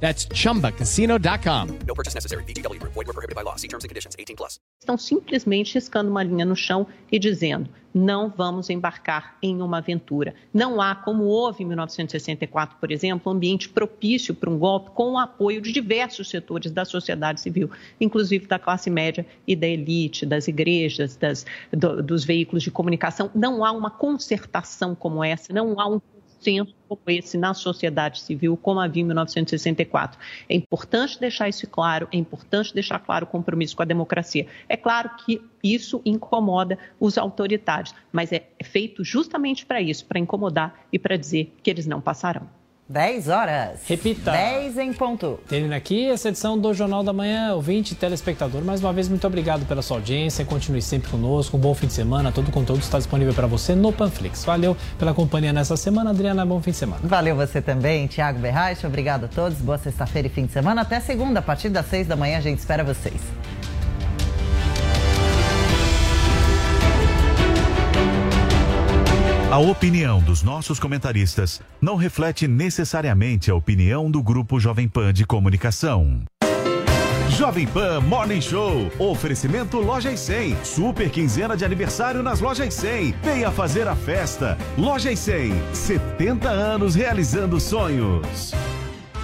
That's chumbacasino.com. No purchase necessary. VGW Group. Void were prohibited by law. See terms and conditions. 18 plus. Estão simplesmente riscando uma linha no chão e dizendo: não vamos embarcar em uma aventura. Não há, como houve em 1964, por exemplo, um ambiente propício para um golpe com o apoio de diversos setores da sociedade civil, inclusive da classe média e da elite, das igrejas, das, do, dos veículos de comunicação. Não há uma concertação como essa, não há um consenso como esse na sociedade civil, como havia em 1964. É importante deixar isso claro, é importante deixar claro o compromisso com a democracia. É claro que isso incomoda os autoritários, mas é feito justamente para isso, para incomodar e para dizer que eles não passarão. 10 horas. Repita. 10 em ponto. Termina aqui essa edição do Jornal da Manhã, ouvinte e telespectador. Mais uma vez, muito obrigado pela sua audiência. Continue sempre conosco. Um bom fim de semana. Todo o conteúdo está disponível para você no Panflix. Valeu pela companhia nessa semana. Adriana, bom fim de semana. Valeu você também, Thiago Berraich. Obrigado a todos. Boa sexta-feira e fim de semana. Até segunda, a partir das 6 da manhã, a gente espera vocês. A opinião dos nossos comentaristas não reflete necessariamente a opinião do Grupo Jovem Pan de Comunicação. Jovem Pan Morning Show. Oferecimento Loja e 100. Super quinzena de aniversário nas Lojas 100. Venha fazer a festa. Loja e 100. 70 anos realizando sonhos.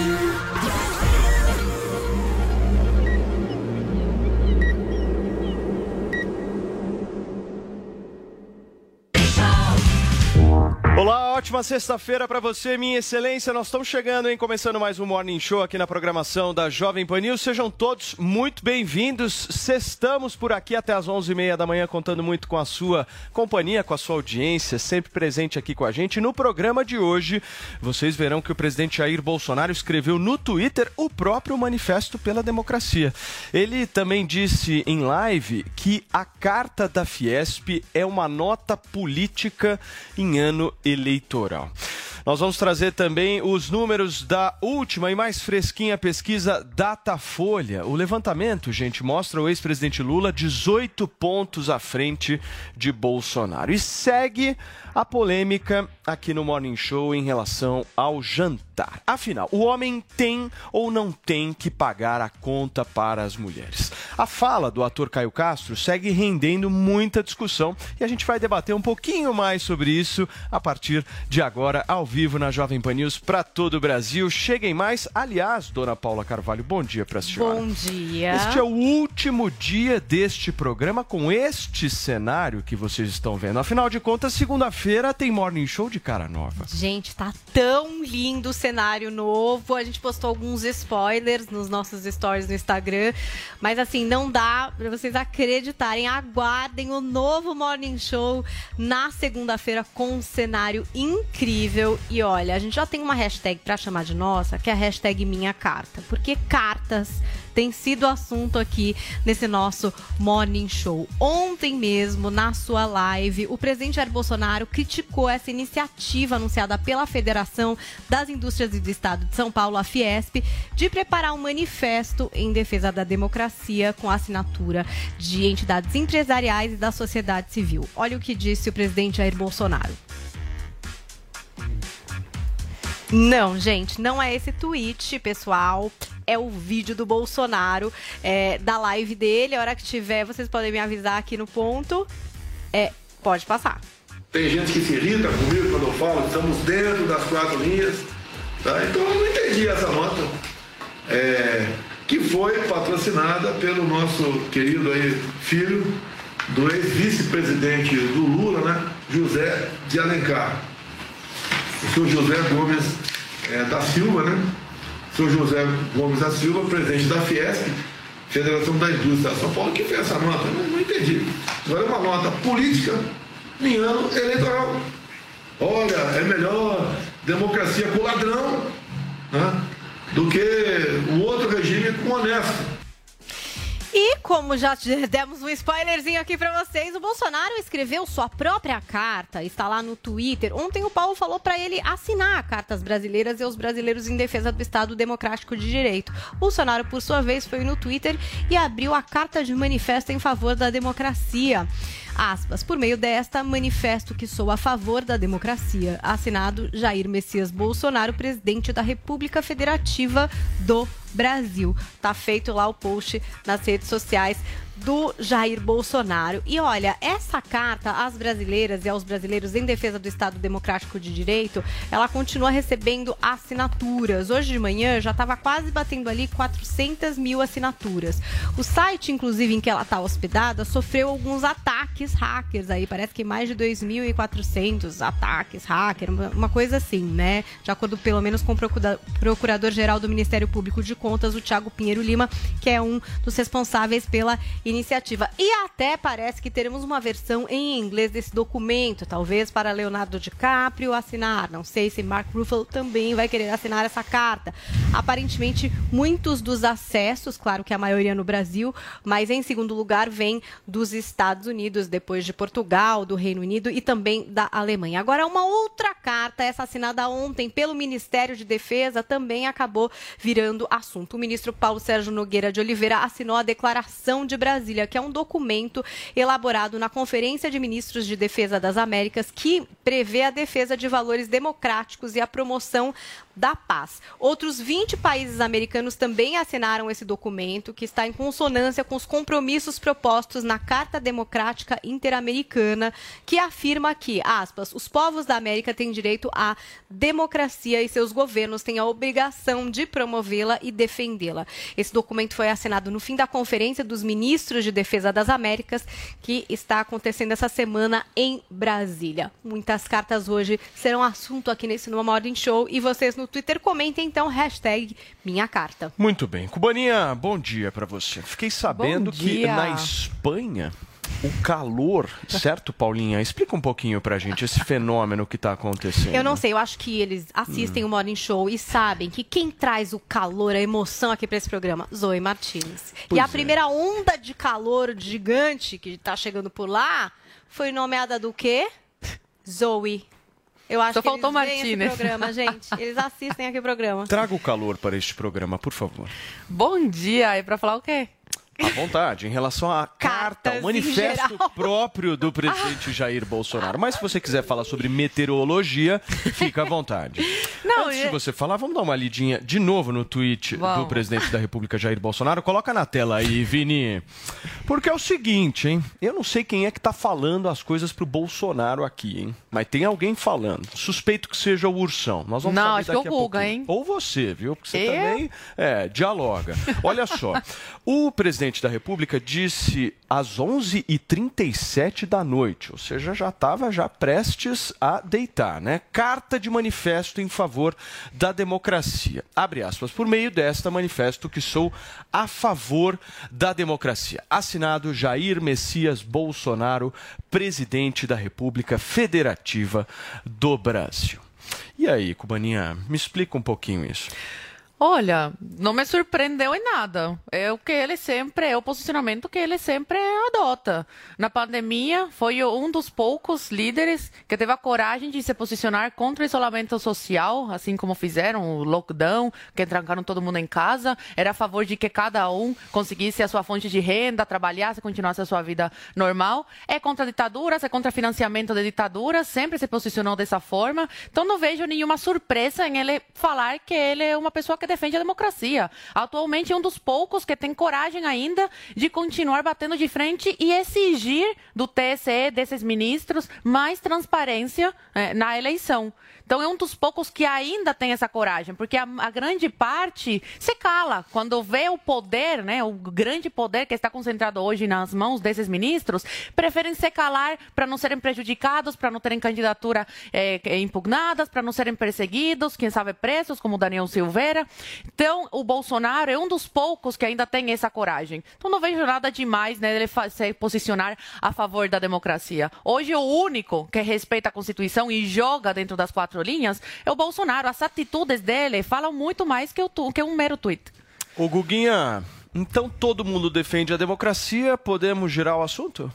Olá, ótima sexta-feira para você, minha excelência. Nós estamos chegando, hein? Começando mais um Morning Show aqui na programação da Jovem Pan News. Sejam todos muito bem-vindos. Estamos por aqui até as 11h30 da manhã, contando muito com a sua companhia, com a sua audiência, sempre presente aqui com a gente. No programa de hoje, vocês verão que o presidente Jair Bolsonaro escreveu no Twitter o próprio Manifesto pela Democracia. Ele também disse em live que a carta da Fiesp é uma nota política em ano eleitoral eleitoral. Nós vamos trazer também os números da última e mais fresquinha pesquisa Datafolha. O levantamento, gente, mostra o ex-presidente Lula 18 pontos à frente de Bolsonaro. E segue a polêmica aqui no Morning Show em relação ao jantar. Afinal, o homem tem ou não tem que pagar a conta para as mulheres? A fala do ator Caio Castro segue rendendo muita discussão e a gente vai debater um pouquinho mais sobre isso a partir de agora, ao vivo na Jovem Pan News para todo o Brasil. Cheguem mais. Aliás, dona Paula Carvalho, bom dia para a senhora. Bom dia. Este é o último dia deste programa com este cenário que vocês estão vendo. Afinal de contas, segunda-feira tem Morning Show de cara nova. Gente, tá tão lindo o cenário novo. A gente postou alguns spoilers nos nossos stories no Instagram. Mas assim, não dá pra vocês acreditarem. Aguardem o novo Morning Show na segunda-feira com um cenário incrível. E olha, a gente já tem uma hashtag pra chamar de nossa, que é a hashtag Minha Carta. Porque cartas tem sido assunto aqui nesse nosso Morning Show. Ontem mesmo, na sua live, o presidente Jair Bolsonaro criticou essa iniciativa anunciada pela Federação das Indústrias do Estado de São Paulo, a Fiesp, de preparar um manifesto em defesa da democracia com assinatura de entidades empresariais e da sociedade civil. Olha o que disse o presidente Jair Bolsonaro. Não, gente, não é esse tweet, pessoal. É o vídeo do Bolsonaro, é, da live dele. A hora que tiver, vocês podem me avisar aqui no ponto. É, pode passar. Tem gente que se irrita comigo quando eu falo, estamos dentro das quatro linhas. Tá? Então eu não entendi essa nota. é, que foi patrocinada pelo nosso querido aí, filho do ex-vice-presidente do Lula, né, José de Alencar. O senhor José Gomes é, da Silva, né? O senhor José Gomes da Silva, presidente da Fiesp, Federação da Indústria de São Paulo, que fez essa nota. Não, não entendi. Agora é uma nota política em ano eleitoral. Olha, é melhor democracia com ladrão né, do que o outro regime com honesto. Como já demos um spoilerzinho aqui para vocês, o Bolsonaro escreveu sua própria carta, está lá no Twitter. Ontem o Paulo falou para ele assinar a carta às brasileiras e aos brasileiros em defesa do Estado Democrático de Direito. Bolsonaro, por sua vez, foi no Twitter e abriu a carta de manifesto em favor da democracia. Aspas, por meio desta, manifesto que sou a favor da democracia. Assinado Jair Messias Bolsonaro, presidente da República Federativa do Brasil. Tá feito lá o post nas redes sociais do Jair Bolsonaro. E olha, essa carta às brasileiras e aos brasileiros em defesa do Estado Democrático de Direito, ela continua recebendo assinaturas. Hoje de manhã já estava quase batendo ali 400 mil assinaturas. O site, inclusive, em que ela está hospedada, sofreu alguns ataques hackers aí. Parece que mais de 2.400 ataques hacker, uma coisa assim, né? De acordo pelo menos com o Procurador-Geral do Ministério Público de Contas, o Tiago Pinheiro Lima, que é um dos responsáveis pela iniciativa. E até parece que teremos uma versão em inglês desse documento, talvez para Leonardo DiCaprio assinar. Não sei se Mark Ruffalo também vai querer assinar essa carta. Aparentemente, muitos dos acessos, claro que a maioria no Brasil, mas em segundo lugar vem dos Estados Unidos, depois de Portugal, do Reino Unido e também da Alemanha. Agora, uma outra carta, essa assinada ontem pelo Ministério de Defesa, também acabou virando assunto. O ministro Paulo Sérgio Nogueira de Oliveira assinou a Declaração de Brasil Brasília, que é um documento elaborado na Conferência de Ministros de Defesa das Américas que prevê a defesa de valores democráticos e a promoção da paz. Outros 20 países americanos também assinaram esse documento, que está em consonância com os compromissos propostos na Carta Democrática Interamericana, que afirma que, aspas, os povos da América têm direito à democracia e seus governos têm a obrigação de promovê-la e defendê-la. Esse documento foi assinado no fim da Conferência dos Ministros de Defesa das Américas, que está acontecendo essa semana em Brasília. Muitas cartas hoje serão assunto aqui nesse No Morning Show e vocês no Twitter. Comentem então, hashtag minha carta. Muito bem. Cubaninha, bom dia para você. Fiquei sabendo que na Espanha o calor, certo, Paulinha? Explica um pouquinho pra gente esse fenômeno que tá acontecendo. Eu não sei, eu acho que eles assistem hum. o Morning Show e sabem que quem traz o calor, a emoção aqui pra esse programa? Zoe Martins. Pois e a é. primeira onda de calor gigante que tá chegando por lá foi nomeada do quê? Zoe. Eu acho Só que faltou eles Martínez. esse programa, gente. Eles assistem aqui o programa. Traga o calor para este programa, por favor. Bom dia. E para falar o quê? À vontade, em relação à carta, o manifesto próprio do presidente Jair Bolsonaro. Mas se você quiser falar sobre meteorologia, fica à vontade. Não, Antes de você falar, vamos dar uma lidinha de novo no tweet vamos. do presidente da República, Jair Bolsonaro. Coloca na tela aí, Vini. Porque é o seguinte, hein? Eu não sei quem é que tá falando as coisas pro Bolsonaro aqui, hein? Mas tem alguém falando. Suspeito que seja o Ursão. Nós vamos não, acho que é o Guga, hein? Ou você, viu? Porque você eu? também é, dialoga. Olha só. o presidente presidente da República disse às 11h37 da noite, ou seja, já estava já prestes a deitar, né? Carta de manifesto em favor da democracia. Abre aspas, por meio desta manifesto que sou a favor da democracia. Assinado Jair Messias Bolsonaro, presidente da República Federativa do Brasil. E aí, Cubaninha, me explica um pouquinho isso. Olha, não me surpreendeu em nada. É o que ele sempre, é o posicionamento que ele sempre adota. Na pandemia, foi um dos poucos líderes que teve a coragem de se posicionar contra o isolamento social, assim como fizeram o lockdown, que trancaram todo mundo em casa. Era a favor de que cada um conseguisse a sua fonte de renda, trabalhasse, continuasse a sua vida normal. É contra ditaduras, é contra financiamento de ditaduras, sempre se posicionou dessa forma. Então não vejo nenhuma surpresa em ele falar que ele é uma pessoa que defende a democracia. Atualmente é um dos poucos que tem coragem ainda de continuar batendo de frente e exigir do TSE, desses ministros, mais transparência é, na eleição. Então é um dos poucos que ainda tem essa coragem, porque a, a, grande parte se cala quando vê o poder, né, o grande poder que está concentrado hoje nas mãos desses ministros, preferem se calar para não serem prejudicados, para não terem candidatura é, impugnadas, para não serem perseguidos, quem sabe presos, como Daniel Silveira. Então o Bolsonaro é um dos poucos que ainda tem essa coragem. Então não vejo nada demais né, ele se posicionar a favor da democracia. Hoje o único que respeita a Constituição e joga dentro das quatro quatro linhas, é o Bolsonaro. As atitudes dele falam muito mais que, o, que um mero tweet. O Guguinha, então todo mundo defende a democracia, podemos girar o assunto?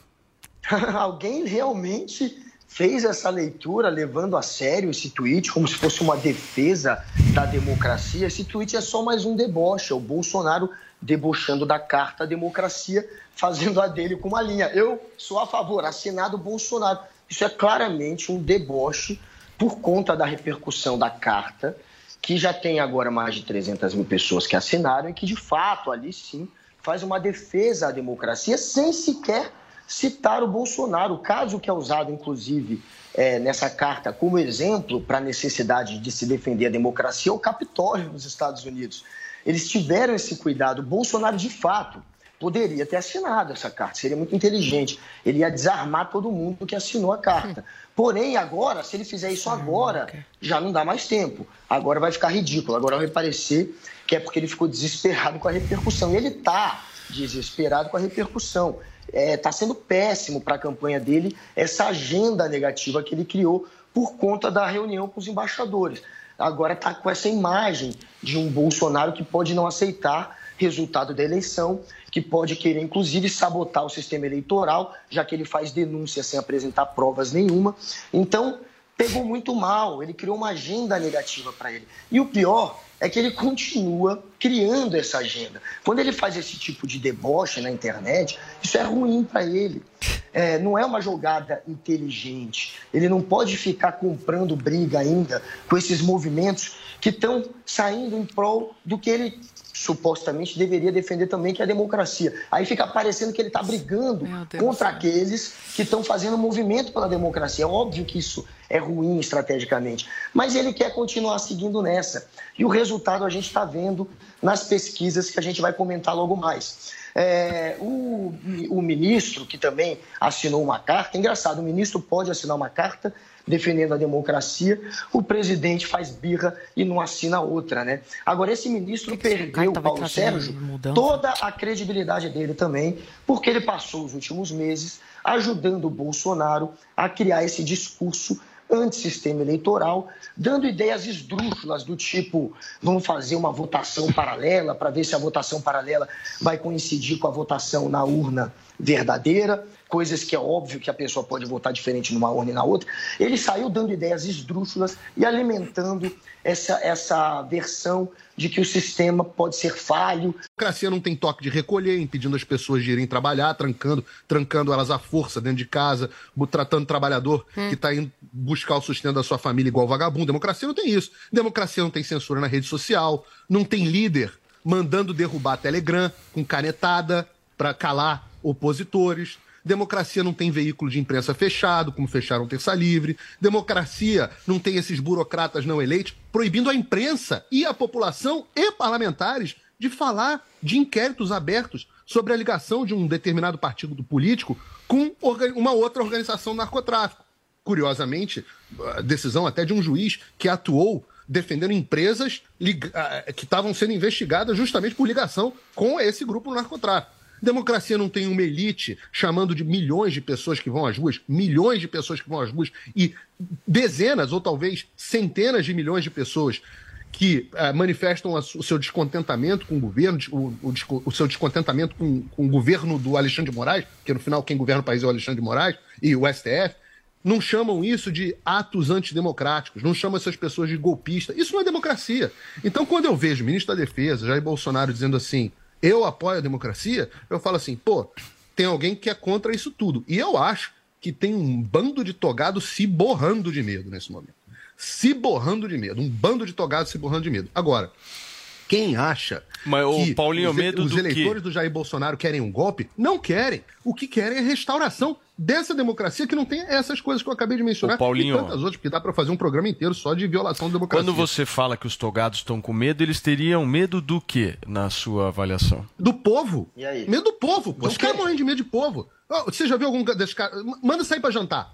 Alguém realmente fez essa leitura levando a sério esse tweet como se fosse uma defesa da democracia. Esse tweet é só mais um deboche, é o Bolsonaro debochando da carta à democracia, fazendo a dele com uma linha. Eu sou a favor, assinado Bolsonaro. Isso é claramente um deboche por conta da repercussão da carta, que já tem agora mais de 300 mil pessoas que assinaram e que, de fato, ali sim faz uma defesa à democracia sem sequer citar o Bolsonaro. O caso que é usado, inclusive, é, nessa carta como exemplo para a necessidade de se defender a democracia é o Capitólio nos Estados Unidos. Eles tiveram esse cuidado. Bolsonaro, de fato, poderia ter assinado essa carta, seria muito inteligente. Ele ia desarmar todo mundo que assinou a carta. Porém, agora, se ele fizer isso agora, já não dá mais tempo. Agora vai ficar ridículo. Agora vai parecer que é porque ele ficou desesperado com a repercussão. E ele está desesperado com a repercussão. Está é, tá sendo péssimo para a campanha dele essa agenda negativa que ele criou por conta da reunião com os embaixadores. Agora está com essa imagem de um Bolsonaro que pode não aceitar resultado da eleição, que pode querer, inclusive, sabotar o sistema eleitoral, já que ele faz denúncia sem apresentar provas nenhuma. Então, pegou muito mal, ele criou uma agenda negativa para ele. E o pior é que ele continua criando essa agenda. Quando ele faz esse tipo de deboche na internet, isso é ruim para ele. É, não é uma jogada inteligente. Ele não pode ficar comprando briga ainda com esses movimentos que estão saindo em prol do que ele supostamente deveria defender também, que é a democracia. Aí fica parecendo que ele está brigando contra aqueles que estão fazendo movimento pela democracia. É óbvio que isso é ruim estrategicamente, mas ele quer continuar seguindo nessa. E o resultado a gente está vendo nas pesquisas que a gente vai comentar logo mais. É, o, o ministro, que também assinou uma carta, engraçado, o ministro pode assinar uma carta defendendo a democracia, o presidente faz birra e não assina outra, né? Agora, esse ministro perdeu, Paulo Sérgio, toda a credibilidade dele também, porque ele passou os últimos meses ajudando o Bolsonaro a criar esse discurso antissistema eleitoral, dando ideias esdrúxulas do tipo: vamos fazer uma votação paralela para ver se a votação paralela vai coincidir com a votação na urna verdadeira coisas que é óbvio que a pessoa pode votar diferente numa urna e na outra. Ele saiu dando ideias esdrúxulas e alimentando essa, essa versão de que o sistema pode ser falho. A democracia não tem toque de recolher, impedindo as pessoas de irem trabalhar, trancando, trancando elas à força dentro de casa, tratando o trabalhador hum. que está indo buscar o sustento da sua família igual vagabundo. Democracia não tem isso. Democracia não tem censura na rede social, não tem líder mandando derrubar Telegram com canetada para calar opositores. Democracia não tem veículo de imprensa fechado, como fecharam Terça Livre. Democracia não tem esses burocratas não eleitos proibindo a imprensa e a população e parlamentares de falar de inquéritos abertos sobre a ligação de um determinado partido político com uma outra organização narcotráfico. Curiosamente, decisão até de um juiz que atuou defendendo empresas ah, que estavam sendo investigadas justamente por ligação com esse grupo narcotráfico. Democracia não tem uma elite chamando de milhões de pessoas que vão às ruas, milhões de pessoas que vão às ruas e dezenas ou talvez centenas de milhões de pessoas que uh, manifestam o seu descontentamento com o governo, o, o, o seu descontentamento com, com, o governo do Alexandre de Moraes, que no final quem governa o país é o Alexandre de Moraes e o STF, não chamam isso de atos antidemocráticos, não chamam essas pessoas de golpistas. Isso não é democracia. Então, quando eu vejo o ministro da Defesa, Jair Bolsonaro, dizendo assim: eu apoio a democracia, eu falo assim, pô, tem alguém que é contra isso tudo. E eu acho que tem um bando de togados se borrando de medo nesse momento. Se borrando de medo. Um bando de togados se borrando de medo. Agora, Quem acha Mas, que Paulinho, os, medo os do eleitores do Jair Bolsonaro querem um golpe? Não querem. O que querem é restauração dessa democracia que não tem essas coisas que eu acabei de mencionar Ô, Paulinho. e tantas outras, porque dá para fazer um programa inteiro só de violação da democracia. Quando você fala que os togados estão com medo, eles teriam medo do quê, na sua avaliação? Do povo. E aí? Medo do povo, pô. Do Os caras morrem de medo de povo. Ó, Você já viu algum desses caras? Manda sair pra jantar.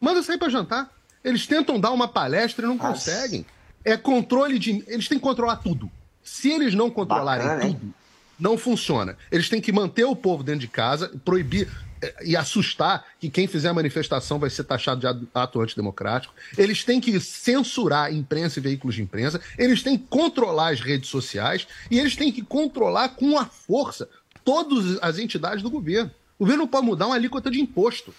Manda sair pra jantar. Eles tentam dar uma palestra e não Nossa. conseguem. É controle de. Eles têm que controlar tudo. Se eles não controlarem Bacana, hein? tudo, não funciona. Eles têm que manter o povo dentro de casa, proibir e assustar que quem fizer a manifestação vai ser taxado de ato antidemocrático. Eles têm que censurar imprensa e veículos de imprensa. Eles têm que controlar as redes sociais e eles têm que controlar com a força todas as entidades do governo. O governo não pode mudar uma alíquota de imposto.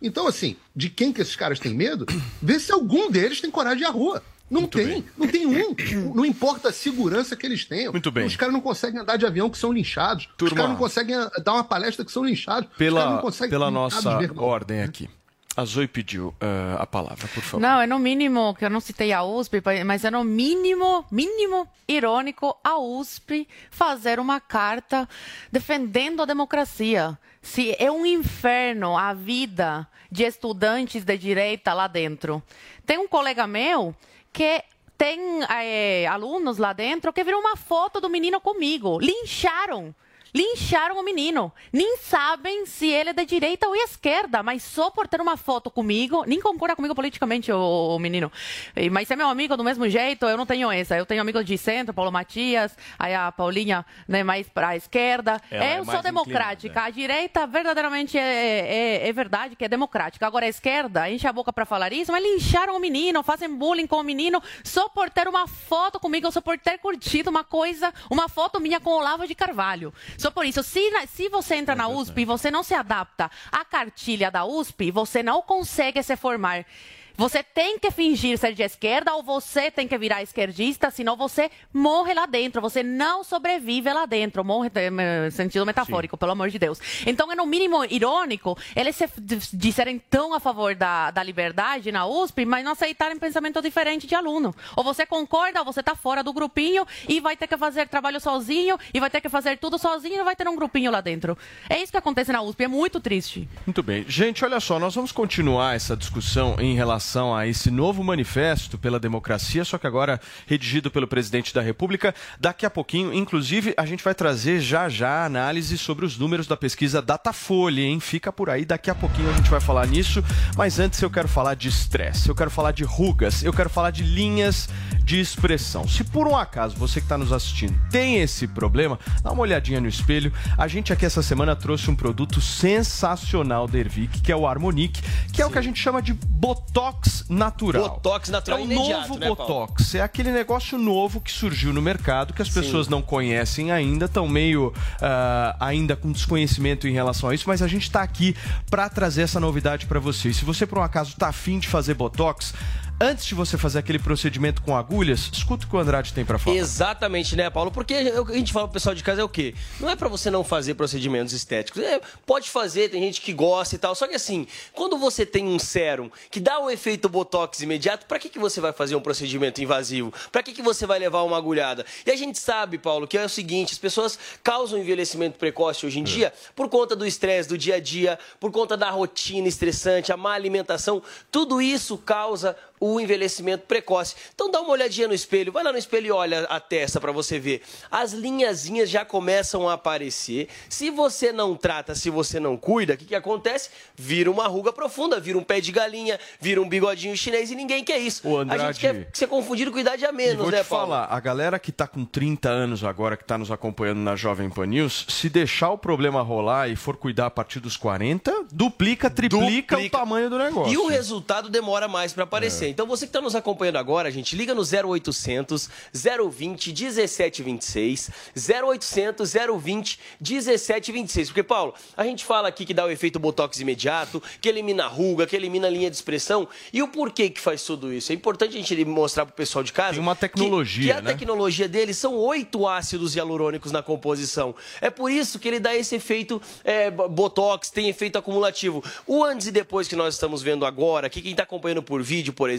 Então, assim, de quem que esses caras têm medo? Vê se algum deles tem coragem de à rua. Não tem, não tem um. Não importa a segurança que eles tenham. Muito bem. Os caras não conseguem andar de avião que são linchados. Os Turma. caras não conseguem dar uma palestra que são linchados. Os caras não Pela, conseguem pela nossa ordem aqui. A Zoe pediu eh, a palavra, por favor. Não, é no mínimo, que eu não citei a USP, mas é no mínimo, mínimo irônico a USP fazer uma carta defendendo a democracia. Se é um inferno a vida de estudantes de direita lá dentro. Tem um colega meu que tem eh, alunos lá dentro que viram uma foto do menino comigo. Lincharam. Lincharam o menino. Nem sabem se ele é da direita ou esquerda, mas só por ter uma foto comigo, nem concorda comigo politicamente o, o menino. Mas é meu amigo do mesmo jeito, eu não tenho essa. Eu tenho amigos de centro, Paulo Matias, aí a Paulinha né, mais para a esquerda. Ela é eu mais sou democrática. A direita verdadeiramente é, é, é verdade que é democrática. Agora a esquerda enche a boca para falar isso, mas lincharam o menino, fazem bullying com o menino só por ter uma foto comigo, só por ter curtido uma coisa, uma foto minha com Olavo de Carvalho. Só por isso, se, se você entra na USP e você não se adapta à cartilha da USP, você não consegue se formar. Você tem que fingir ser de esquerda ou você tem que virar esquerdista, senão você morre lá dentro. Você não sobrevive lá dentro. Morre em sentido metafórico, pelo amor de Deus. Então, é no mínimo irônico eles se, de, de serem tão a favor da, da liberdade na USP, mas não aceitarem pensamento diferente de aluno. Ou você concorda ou você está fora do grupinho e vai ter que fazer trabalho sozinho e vai ter que fazer tudo sozinho e não vai ter um grupinho lá dentro. É isso que acontece na USP. É muito triste. Muito bem. Gente, olha só, nós vamos continuar essa discussão em relação a esse novo manifesto pela democracia, só que agora redigido pelo presidente da República. Daqui a pouquinho, inclusive, a gente vai trazer já já a análise sobre os números da pesquisa Datafolha, hein? Fica por aí, daqui a pouquinho a gente vai falar nisso. Mas antes eu quero falar de estresse, eu quero falar de rugas, eu quero falar de linhas de expressão. Se por um acaso você que está nos assistindo tem esse problema, dá uma olhadinha no espelho. A gente aqui essa semana trouxe um produto sensacional da Ervic, que é o Harmonic, que é o que a gente chama de Botox natural. Botox natural é o imediato, novo né, Paulo? Botox. É aquele negócio novo que surgiu no mercado, que as pessoas não conhecem ainda, estão meio ah, ainda com desconhecimento em relação a isso, mas a gente está aqui para trazer essa novidade para vocês. Se você por um acaso está afim de fazer Botox, antes de você fazer aquele procedimento com agulhas, escuta o que o Andrade tem para falar. Exatamente, né, Paulo? Porque a gente fala pro pessoal de casa é o quê? Não é pra você não fazer procedimentos estéticos. É, pode fazer, tem gente que gosta e tal. Só que assim, quando você tem um sérum que dá um efeito botox imediato, pra que, que você vai fazer um procedimento invasivo? Pra que, que você vai levar uma agulhada? E a gente sabe, Paulo, que é o seguinte: as pessoas causam envelhecimento precoce hoje em dia por conta do estresse do dia a dia, por conta da rotina estressante, a má alimentação. Tudo isso causa o envelhecimento precoce. Então dá uma olhadinha no espelho, vai lá no espelho e olha a testa para você ver. As linhazinhas já começam a aparecer. Se você não trata, se você não cuida, o que, que acontece? Vira uma ruga profunda, vira um pé de galinha, vira um bigodinho chinês e ninguém quer isso. Ô, A Andrade. gente quer ser confundido com idade a menos, vou né, te Paulo? falar, a galera que tá com 30 anos agora, que tá nos acompanhando na Jovem Pan News, se deixar o problema rolar e for cuidar a partir dos 40, duplica, triplica, o tamanho do negócio. E o resultado demora mais para aparecer. Então você que está nos acompanhando agora, gente, liga no 0800 020 1726, 0800 020 1726. Porque, Paulo, a gente fala aqui que dá o efeito botox imediato, que elimina a ruga, que elimina a linha de expressão. E o porquê que faz tudo isso? É importante a gente mostrar pro pessoal de casa. Tem uma que- tecnologia, que, a né? tecnologia dele são oito ácidos hialurônicos na composição. É por isso que ele dá esse efeito é, bo- botox, tem efeito acumulativo. O antes e depois que nós estamos vendo agora, aqui quem está acompanhando por vídeo, por exemplo,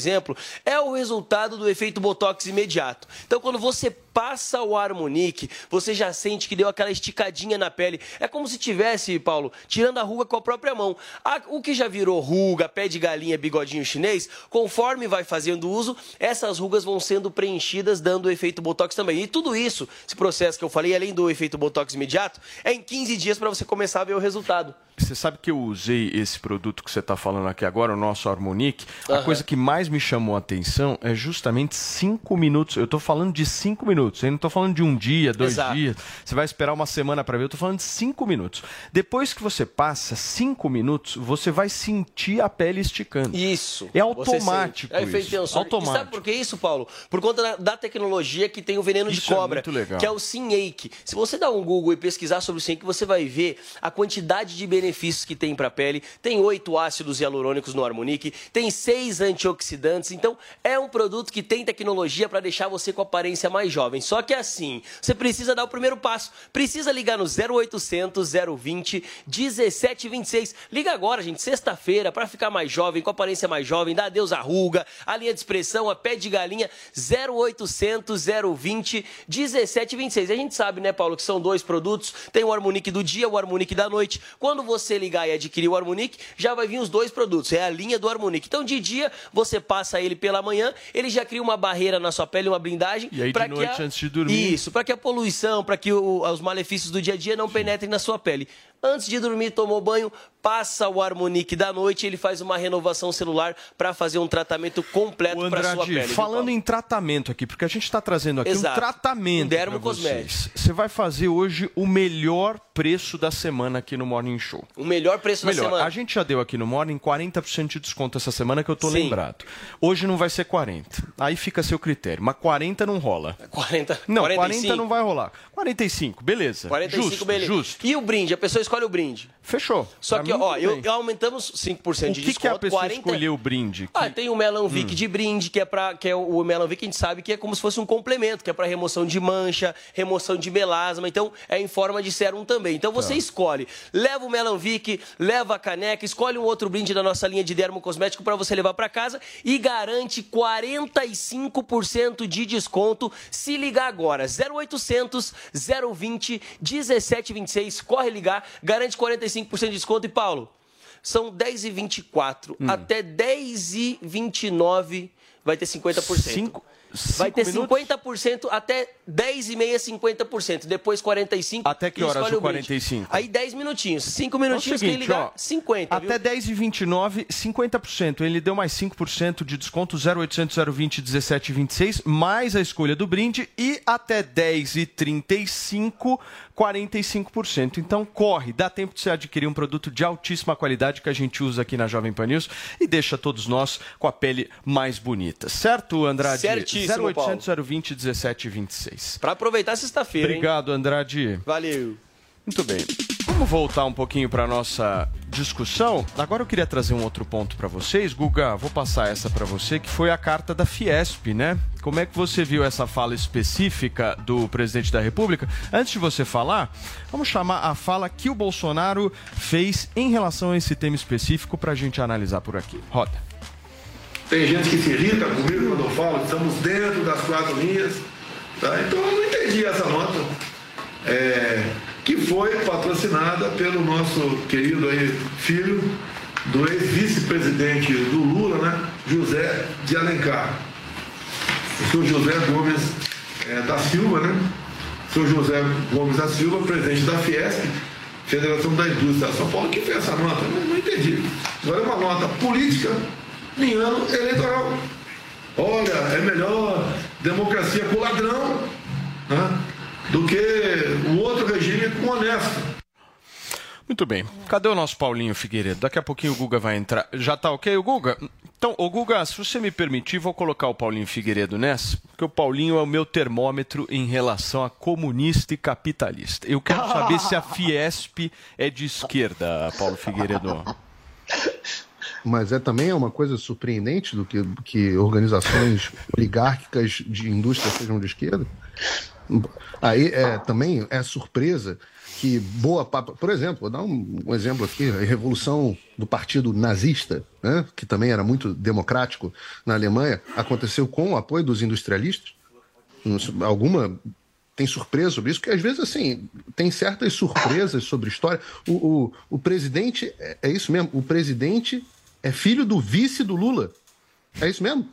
é o resultado do efeito botox imediato. Então, quando você passa o Harmonique, você já sente que deu aquela esticadinha na pele. É como se tivesse, Paulo, tirando a ruga com a própria mão. A- o que já virou ruga, pé de galinha, bigodinho chinês, conforme vai fazendo uso, essas rugas vão sendo preenchidas, dando o efeito Botox também. E tudo isso, esse processo que eu falei, além do efeito Botox imediato, é em 15 dias para você começar a ver o resultado. Você sabe que eu usei esse produto que você está falando aqui agora, o nosso Harmonique. A Aham. coisa que mais me chamou a atenção é justamente cinco minutos. Eu estou falando de cinco minutos. Eu não estou falando de um dia, dois Exato. dias. Você vai esperar uma semana para ver. Eu estou falando de cinco minutos. Depois que você passa cinco minutos, você vai sentir a pele esticando. Isso. É automático. É efeito isso. tensor. E Automático. sabe por que isso, Paulo? Por conta da, tecnologia que tem o veneno Isso de é cobra, muito legal. que é o Sinake. Se você dar um Google e pesquisar sobre o Sinake, você vai ver a quantidade de benefícios que tem para a pele. Tem oito ácidos hialurônicos no Harmonique, tem seis antioxidantes. Então, é um produto que tem tecnologia para deixar você com aparência mais jovem. Só que assim, você precisa dar o primeiro passo. Precisa ligar no 0800 020 1726. Liga agora, gente, sexta-feira, para ficar mais jovem, com aparência mais jovem, dá adeus à ruga, a linha de expressão, a pé de galinha, 0800 020 1726. A gente sabe, né, Paulo, que são dois produtos, tem o Harmonique do dia, o Harmonique da noite. Quando você ligar e adquirir o Harmonique, já vai vir os dois produtos, é a linha do Harmonique. Então, de dia, você passa ele pela manhã, ele já cria uma barreira na sua pele, uma blindagem. E pra que a- antes de dormir? Isso, para que a poluição, para que o- os malefícios do dia a dia não penetrem na sua pele. Antes de dormir, tomou banho, passa o Harmonique da noite, ele faz uma renovação celular para fazer um tratamento completo para sua pele. falando em tratamento aqui, porque a gente está trazendo aqui Exato. um tratamento. Um dermo cosmético. Você vai fazer hoje o melhor preço da semana aqui no Morning Show. O melhor preço Melhor. da semana. A gente já deu aqui no Morning 40% de desconto essa semana que eu tô Sim. lembrado. Hoje não vai ser 40. Aí fica a seu critério. Mas 40 não rola. 40, Não, 45. 40 não vai rolar. 45, beleza. 45, justo, beleza. Justo. E o brinde? A pessoa escolhe o brinde. Fechou. Só Pra que, ó, eu, eu aumentamos 5% O de que, desconto. que a pessoa 40... escolheu o brinde? Ah, tem o Melanvic Hum. de brinde, que é para que é o Melanvic a gente sabe que é como se fosse um complemento, que é para remoção de mancha, remoção de melasma, então é em forma de sérum também. Então você Tá. escolhe, leva o Melanvic, leva a caneca, escolhe um outro brinde da nossa linha de dermo cosmético para você levar para casa e garante 45% de desconto se ligar agora. 0800 020 1726, corre ligar, garante 45% de desconto e Paulo, são 10 e 24 Hum. até 10 e 29 vai ter 50%. Cinco- vai ter minutos? 50% até 10 e meia 50%, depois 45 Até que horas o brinde. 45? Aí 10 minutinhos, 5 É o minutinhos quem seguinte, ligar ó, 50, Até 10 e 29, 50%. Ele deu mais 5% de desconto, 0800 020 1726, mais a escolha do brinde e até 10 e 35, 45%. Então corre, dá tempo de você adquirir um produto de altíssima qualidade que a gente usa aqui na Jovem Pan News e deixa todos nós com a pele mais bonita. Certo, Andrade? Certíssimo, 0800 020 1726. Para aproveitar sexta-feira, hein? Obrigado, Andrade. Valeu. Muito bem. Vamos voltar um pouquinho para nossa discussão. Agora eu queria trazer um outro ponto para vocês. Guga, vou passar essa para você, que foi a carta da Fiesp, né? Como é que você viu essa fala específica do presidente da República? Antes de você falar, vamos chamar a fala que o Bolsonaro fez em relação a esse tema específico para a gente analisar por aqui. Roda. Tem gente que se irrita comigo quando eu falo estamos dentro das quatro linhas. Tá? Então eu não entendi essa nota. É, que foi patrocinada pelo nosso querido aí, filho do ex-vice-presidente do Lula, né? José de Alencar. O senhor José Gomes é, da Silva, né? O senhor José Gomes da Silva, presidente da Fiesp, Federação da Indústria de São Paulo, que fez essa nota. Não, não entendi. Agora é uma nota política em ano eleitoral. Olha, é melhor democracia com ladrão né, do que o outro regime com honesto. Muito bem. Cadê o nosso Paulinho Figueiredo? Daqui a pouquinho o Guga vai entrar. Já tá ok, o Guga? Então, o Guga, se você me permitir, vou colocar o Paulinho Figueiredo nessa, porque o Paulinho é o meu termômetro em relação a comunista e capitalista. Eu quero saber se a Fiesp é de esquerda, Paulo Figueiredo. Mas é também uma coisa surpreendente do que, que organizações oligárquicas de indústria sejam de esquerda. Aí é, também é surpresa que boa pa- por exemplo, vou dar um, um exemplo aqui, a revolução do partido nazista, né, que também era muito democrático na Alemanha, aconteceu com o apoio dos industrialistas. alguma tem surpresa sobre isso, porque às vezes, assim, tem certas surpresas sobre história. O, o, o presidente, é, é, isso mesmo, o presidente é filho do vice do Lula. É isso mesmo?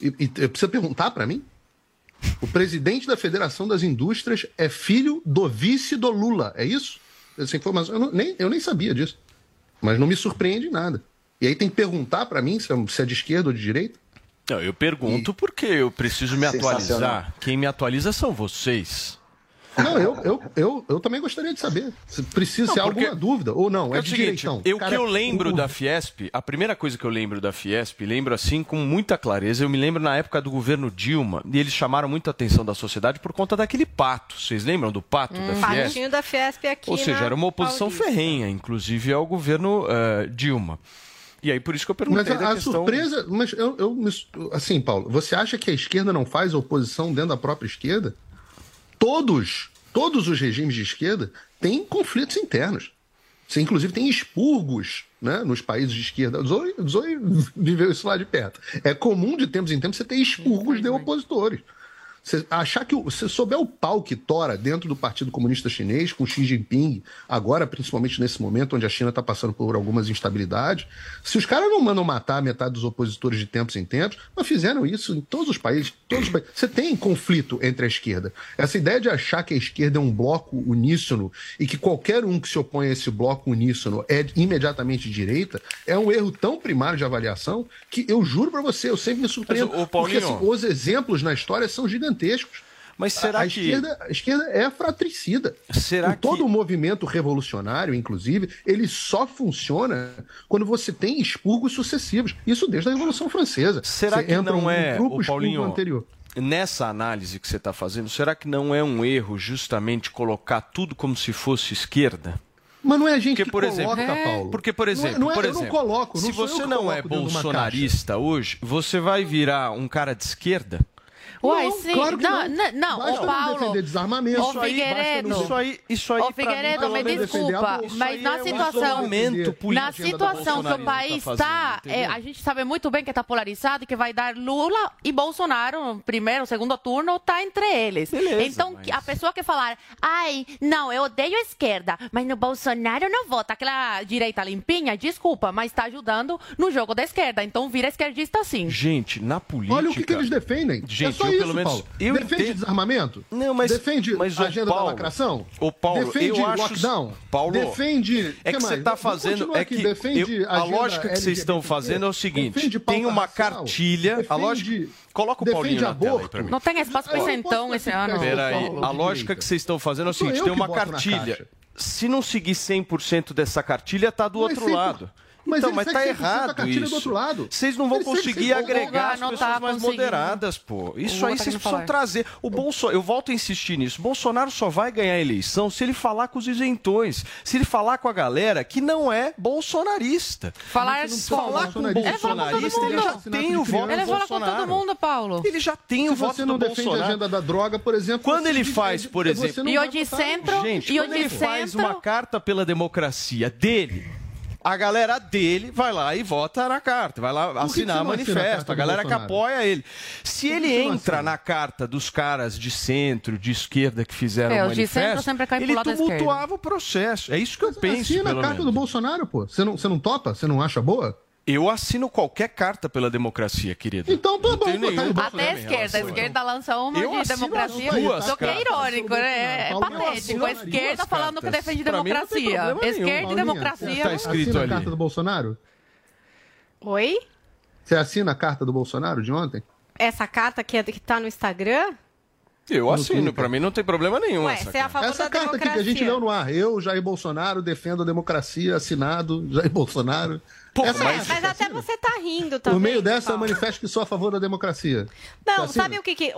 E, e precisa perguntar para mim? O presidente da Federação das Indústrias é filho do vice do Lula, é isso? Essa informação, eu, não, nem, eu nem sabia disso. Mas não me surpreende nada. E aí tem que perguntar para mim se é, se é de esquerda ou de direita? Não, eu pergunto e... porque eu preciso me atualizar. Quem me atualiza são vocês. Não, eu, eu, eu, eu também gostaria de saber. Se precisa não, ser alguma dúvida ou não. É, é de seguinte, direitão. Eu que eu lembro o... da Fiesp, a primeira coisa que eu lembro da Fiesp, lembro assim com muita clareza, eu me lembro na época do governo Dilma, e eles chamaram muita atenção da sociedade por conta daquele pato. Vocês lembram do pato hum, da Fiesp? Patinho da Fiesp aqui. Ou seja, era uma oposição Paulista. ferrenha, inclusive ao governo uh, Dilma. E aí, por isso que eu perguntei mas a, a questão... surpresa... Mas eu, eu... Assim, Paulo, você acha que a esquerda não faz oposição dentro da própria esquerda? Todos, todos os regimes de esquerda têm conflitos internos. Você, inclusive, tem expurgos né, nos países de esquerda. O Zoe, Zoe viveu isso lá de perto. É comum, de tempos em tempos, você ter expurgos de opositores. Você achar que se souber o pau que tora dentro do Partido Comunista Chinês com Xi Jinping, agora principalmente nesse momento onde a China está passando por algumas instabilidades, se os caras não mandam matar metade dos opositores de tempos em tempos, mas fizeram isso em todos os países, todos os países. Você tem conflito entre a esquerda. Essa ideia de achar que a esquerda é um bloco uníssono e que qualquer um que se opõe a esse bloco uníssono é imediatamente direita é um erro tão primário de avaliação que eu juro para você, eu sempre me surpreendo. Mas, porque assim, os exemplos na história são gigantes gigantescos. Mas será a, que. Esquerda, a esquerda é fratricida. Será que. Todo o movimento revolucionário, inclusive, ele só funciona quando você tem expurgos sucessivos. Isso desde a Revolução Francesa. Será você que não é, o Paulinho, anterior. Nessa análise que você está fazendo, será que não é um erro justamente colocar tudo como se fosse esquerda? Mas não é a gente porque, que por coloca, exemplo, Paulo. Porque, por exemplo, não é, não é, por exemplo, eu não coloco, se você não é bolsonarista hoje, você vai virar um cara de esquerda? Uai, não, sim. Claro que não, não, não, basta o Paulo. defender desarmamento. O Figueiredo. Isso aí, isso aí. O Figueiredo, me desculpa, mas na situação, na situação que o país está, tá é, a gente sabe muito bem que está polarizado e que vai dar Lula e Bolsonaro, primeiro, segundo turno, está entre eles. Beleza, então, mas... a pessoa que falar, ai, não, eu odeio a esquerda, mas no Bolsonaro não vota, aquela direita limpinha, desculpa, mas está ajudando no jogo da esquerda. Então, vira esquerdista sim. Gente, na política. Olha o que, que eles defendem. Gente, é eu, pelo menos. Paulo. Eu Defende entendo... desarmamento? Não, mas. Defende mas a agenda Paulo, da lacração? O Paulo, Defende eu acho... lockdown? Paulo, defende. É que, você está fazendo. É que defende eu, a lógica que vocês estão fazendo é o seguinte: tem uma cartilha. Defende, a lógica. Coloca o Paulinho na tela aí pra mim. Não tem espaço para isentão esse ano. Peraí, a lógica que vocês estão fazendo é o seguinte: tem uma cartilha. Se não seguir 100% dessa cartilha, tá do outro lado. Mas então, mas tá errado isso. Do outro lado. Vocês não vão eles conseguir agregar as pessoas tá mais moderadas, pô. Isso aí vocês precisam falar. trazer. O Bolsonaro, eu volto a insistir nisso. Bolsonaro só vai ganhar a eleição se ele falar com os isentões, se ele falar com a galera que não é bolsonarista. Falar, falar com o bolsonarista, ele já tem o voto Ele fala com todo mundo, Paulo. Ele já tem o voto do Bolsonaro. Se você não defende a agenda da droga, por exemplo... Quando ele faz, por exemplo... E o de centro... Gente, quando ele faz uma carta pela democracia dele a galera dele vai lá e vota na carta, vai lá assinar manifesto, a, a galera que apoia ele. Se ele entra na carta dos caras de centro, de esquerda que fizeram é, o manifesto, ele tumultuava o processo. É isso que eu penso, Assina a carta menos. do Bolsonaro, pô. Você não, você não topa? Você não acha boa? Eu assino qualquer carta pela democracia, querido. Então, tá bom. Nenhum Até a esquerda. A esquerda lançou uma eu de democracia. Só que é irônico, né? É patético. A esquerda falando que defende democracia. Esquerda e democracia. Tá escrito ali. a carta do Bolsonaro? Oi? Você assina a carta do Bolsonaro de ontem? Essa carta que, é, que tá no Instagram? Eu assino, para mim não tem problema nenhum. Ué, essa, você é a favor essa da carta democracia. aqui que a gente leu no ar. Eu, Jair Bolsonaro, defendo a democracia, assinado, Jair Bolsonaro. Pô, mas, mas, mas até você tá rindo também. Por meio dessa, eu manifesto que sou a favor da democracia. Não, sabe o que que...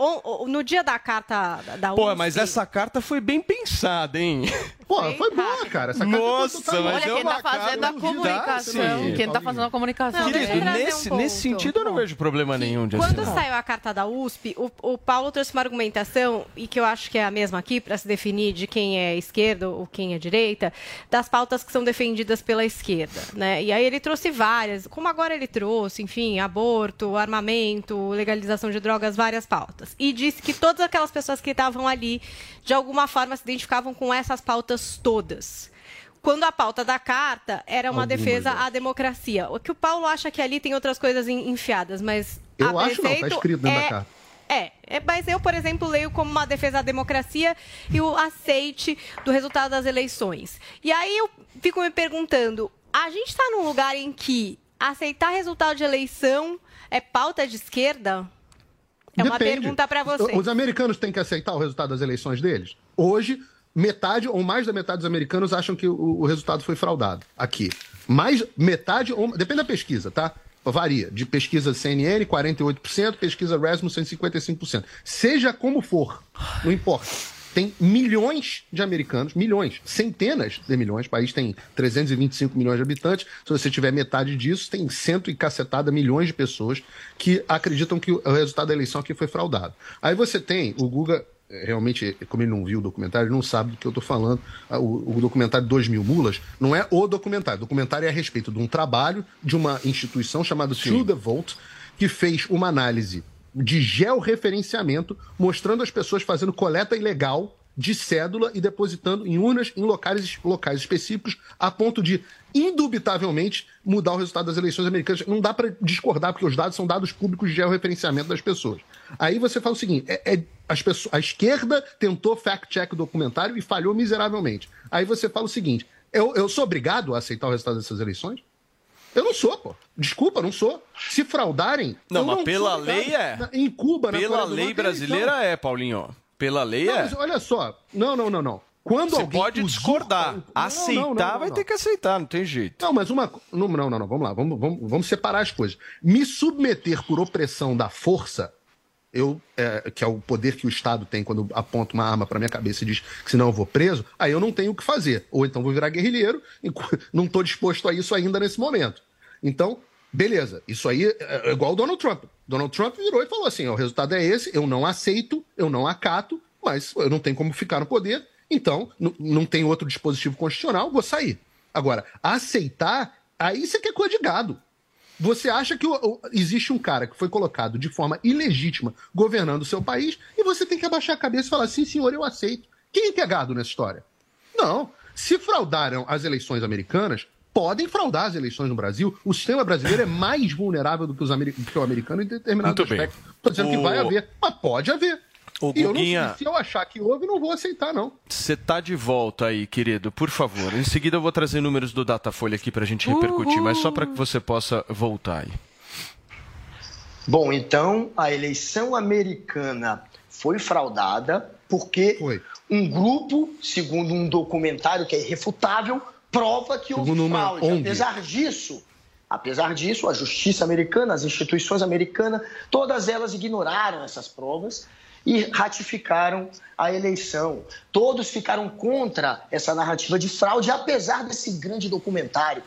No dia da carta da USP... Pô, mas essa carta foi bem pensada, hein? Pô, foi boa, cara. Essa Nossa, carta mas Olha é quem tá fazendo a comunicação. Quem tá fazendo a comunicação. Querido, nesse, um nesse sentido eu não vejo problema nenhum de Quando assinar. saiu a carta da USP, o, o Paulo trouxe uma argumentação e que eu acho que é a mesma aqui, para se definir de quem é esquerda ou quem é direita, das pautas que são defendidas pela esquerda. Né? E aí ele trouxe várias, como agora ele trouxe, enfim, aborto, armamento, legalização de drogas, várias pautas. E disse que todas aquelas pessoas que estavam ali, de alguma forma, se identificavam com essas pautas todas quando a pauta da carta era uma Algumas, defesa à democracia. O que o Paulo acha que ali tem outras coisas en- enfiadas, mas Eu acho não, tá prefeito escrito dentro da é- carta. É, é, mas eu, por exemplo, leio como uma defesa à democracia e o aceite do resultado das eleições. E aí eu fico me perguntando, a gente está num lugar em que aceitar resultado de eleição é pauta de esquerda? É uma Depende. pergunta para você. Os americanos têm que aceitar o resultado das eleições deles? Hoje, metade ou mais da metade dos americanos acham que o, o resultado foi fraudado. Aqui. Mais metade, ou, depende da pesquisa, tá? Varia. De pesquisa CNN, 48%, pesquisa Rasmussen, 55%. Seja como for, não importa. Tem milhões de americanos, milhões, centenas de milhões. O país tem 325 milhões de habitantes. Se você tiver metade disso, tem cento e cacetada milhões de pessoas que acreditam que o resultado da eleição aqui foi fraudado. Aí você tem o Guga, realmente, como ele não viu o documentário, ele não sabe do que eu estou falando. Ah, O, o documentário 2 mil mulas não é o documentário. O documentário é a respeito de um trabalho de uma instituição chamada To The Vote, que fez uma análise de georreferenciamento, mostrando as pessoas fazendo coleta ilegal de cédula e depositando em urnas em locais, locais específicos, a ponto de, indubitavelmente, mudar o resultado das eleições americanas. Não dá para discordar, porque os dados são dados públicos de georreferenciamento das pessoas. Aí você fala o seguinte: é, é- as pessoas, a esquerda tentou fact-check o documentário e falhou miseravelmente. Aí você fala o seguinte: eu, eu sou obrigado a aceitar o resultado dessas eleições? Eu não sou, pô. Desculpa, não sou. Se fraudarem. Não, mas sou pela lei é. Em Cuba, na Pela lei Norte, brasileira é, Paulinho. Pela lei Não, é. mas olha só. Não, não, não, não. Quando Você pode usurpa- discordar. Não, não, Aceitar não, não, vai não. ter que aceitar, não tem jeito. Não, mas uma. Não, não, não, não. Vamos lá. Vamos, vamos, vamos separar as coisas. Me submeter por opressão da força, eu, é, que é o poder que o Estado tem quando aponta uma arma para minha cabeça e diz que senão eu vou preso, aí eu não tenho o que fazer. Ou então vou virar guerrilheiro, não estou disposto a isso ainda nesse momento. Então, beleza. Isso aí é é igual o Donald Trump. Donald Trump virou e falou assim: o resultado é esse, eu não aceito, eu não acato, mas eu não tenho como ficar no poder, então não tem outro dispositivo constitucional, vou sair. Agora, aceitar, aí você quer coisa de gado. Você acha que o- o- existe um cara que foi colocado de forma ilegítima governando o seu país e você tem que abaixar a cabeça e falar: sim, senhor, eu aceito. Quem é que é nessa história? Não. Se fraudaram as eleições americanas, podem fraudar as eleições no Brasil. O sistema brasileiro é mais vulnerável do que, os do que o americano em determinados Muito bem. aspectos. Estou dizendo que O- vai haver, mas pode haver. O e eu não, Guguinha- se eu achar que houve, não vou aceitar, não. Você tá de volta aí, querido, por favor. Em seguida eu vou trazer números do Datafolha aqui pra gente repercutir, mas só para que você possa voltar aí. Bom, então a eleição americana foi fraudada porque um grupo, segundo um documentário que é irrefutável, prova que houve Segundo uma fraude. ONG. Apesar disso, apesar disso, a justiça americana, as instituições americanas, todas elas ignoraram essas provas e ratificaram a eleição. Todos ficaram contra essa narrativa de fraude, apesar desse grande documentário.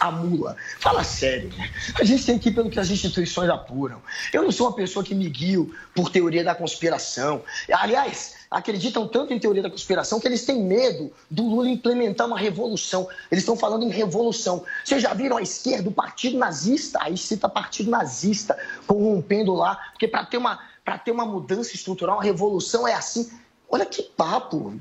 A mula. Fala sério. né? A gente tem que ir pelo que as instituições apuram. Eu não sou uma pessoa que me guio por teoria da conspiração. Aliás, acreditam tanto em teoria da conspiração que eles têm medo do Lula implementar uma revolução. Eles estão falando em revolução. Vocês já viram a esquerda, o partido nazista? Aí cita partido nazista corrompendo lá, porque para ter uma para ter uma mudança estrutural, uma revolução é assim. Olha que papo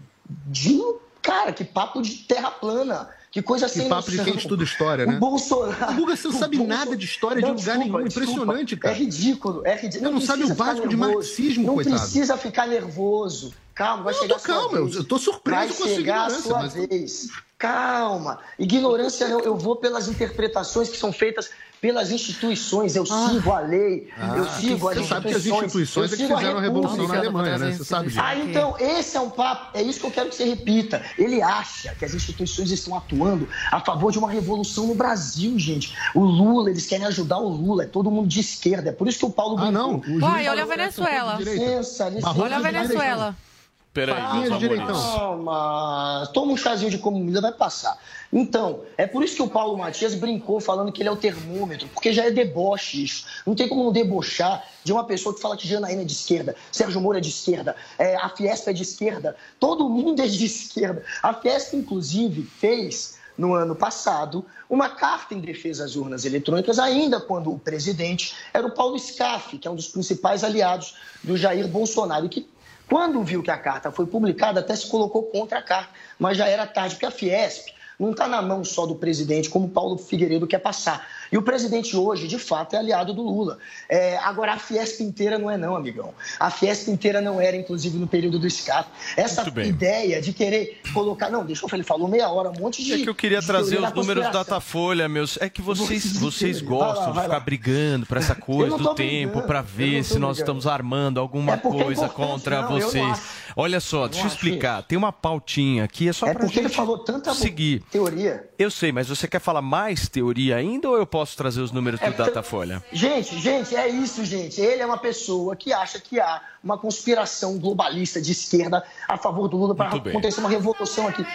de cara, que papo de terra plana. Que coisa Que sem papo de noção. quem estuda história, né? O Bolsonaro. O Guga, você não sabe nada de história de Não, lugar desculpa, nenhum. desculpa. Impressionante, cara. É ridículo, é ridículo. Você não sabe o básico de marxismo, Não coitado. precisa ficar nervoso. Calma, vai Eu chegar tô a sua calmo, eu- vez. eu tô surpreso vai com a sua chegar a ignorância, sua mas- vez. Calma. Ignorância não. Eu vou pelas interpretações que são feitas pelas instituições. Eu sigo a lei. eu Ah, sigo as você sabe que as instituições. instituições eu é que sigo fizeram a revolução na Alemanha, né? Você sabe disso. Ah, então, esse é um papo, é isso que eu quero que você repita. Ele acha que as instituições estão atuando a favor de uma revolução no Brasil, gente. O Lula, eles querem ajudar o Lula, é todo mundo de esquerda. É por isso que o Paulo Ah, não, brincou. o Uai, olha a Venezuela. Licença, licença. Olha a Venezuela. Peraí, meus amores. Calma, toma um chazinho de comida, vai passar. Então, é por isso que o Paulo Matias brincou falando que ele é o termômetro, porque já é deboche isso. Não tem como não debochar de uma pessoa que fala que Janaína é de esquerda, Sérgio Moro é de esquerda, é, a Fiesp é de esquerda, todo mundo é de esquerda. A Fiesp, inclusive, fez no ano passado uma carta em defesa às urnas eletrônicas, ainda quando o presidente era o Paulo Scaff, que é um dos principais aliados do Jair Bolsonaro, e que quando viu que a carta foi publicada, até se colocou contra a carta, mas já era tarde, porque a Fiesp não está na mão só do presidente, como Paulo Figueiredo quer passar. E o presidente hoje, de fato, é aliado do Lula. É, agora, a Fiesp inteira não é não, amigão. A Fiesp inteira não era, inclusive, no período do SCAP. Essa ideia de querer colocar... Não, deixa eu falar, ele falou meia hora, um monte de... É que eu queria trazer os da números da. Datafolha, meus. É que vocês, Vocês. Vai lá, gostam de ficar brigando por essa coisa do tempo, para ver se nós brigando. estamos armando alguma É é coisa contra não, vocês. Olha só, deixa eu explicar. Tem uma pautinha aqui, é só É pra porque ele gente falou tanta seguir. teoria. Eu sei, mas você quer falar mais teoria ainda ou eu posso trazer os números É do porque- Datafolha? Gente, gente, é isso, gente. Ele é uma pessoa que acha que há uma conspiração globalista de esquerda a favor do Lula para acontecer uma revolução aqui.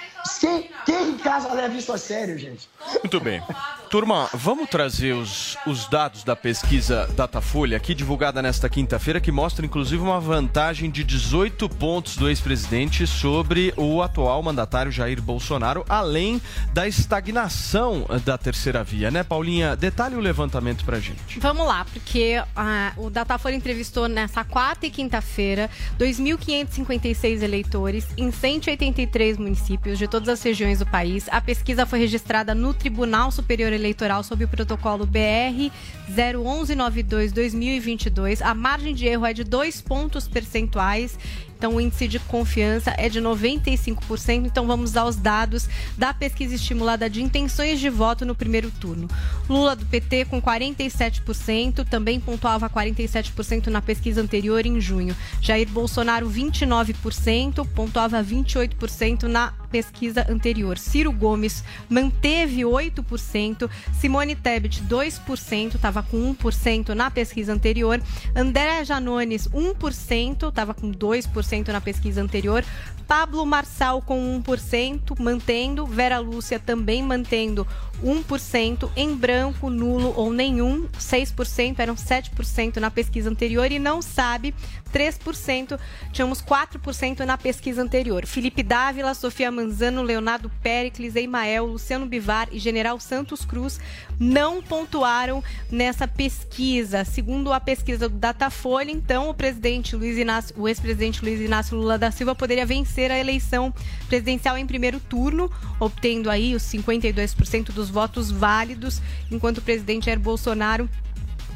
Quem, quem em casa leva isso a sério, gente? Muito bem. Turma, vamos trazer os, os dados da pesquisa Datafolha, aqui divulgada nesta quinta-feira, que mostra inclusive uma vantagem de 18 pontos do ex-presidente sobre o atual mandatário Jair Bolsonaro, além da estagnação da terceira via, né, Paulinha? Detalhe o levantamento pra gente. Vamos lá, porque ah, o Datafolha entrevistou nessa quarta e quinta-feira 2.556 eleitores em 183 municípios de todas as regiões do país. A pesquisa foi registrada no Tribunal Superior Eleitoral sob o protocolo BR 01192-2022. A margem de erro é de dois pontos percentuais. Então, o índice de confiança é de 95%. Então, vamos aos dados da pesquisa estimulada de intenções de voto no primeiro turno. Lula do PT com 47%, também pontuava 47% na pesquisa anterior em junho. Jair Bolsonaro 29%, pontuava 28% na pesquisa anterior. Ciro Gomes manteve 8%, Simone Tebet 2%, estava com 1% na pesquisa anterior. André Janones 1%, estava com 2% na pesquisa anterior. Pablo Marçal com 1%, mantendo. Vera Lúcia também mantendo 1%. Em branco, nulo ou nenhum, 6%, eram 7% na pesquisa anterior. E não sabe, 3%, tínhamos 4% na pesquisa anterior. Felipe Dávila, Sofia Manzano, Leonardo Pericles, Eimael, Luciano Bivar e General Santos Cruz não pontuaram nessa pesquisa. Segundo a pesquisa do Datafolha, então, o presidente Luiz Inácio, o ex-presidente Luiz Inácio Lula da Silva poderia vencer a eleição presidencial em primeiro turno, obtendo aí os 52% dos votos válidos, enquanto o presidente Jair Bolsonaro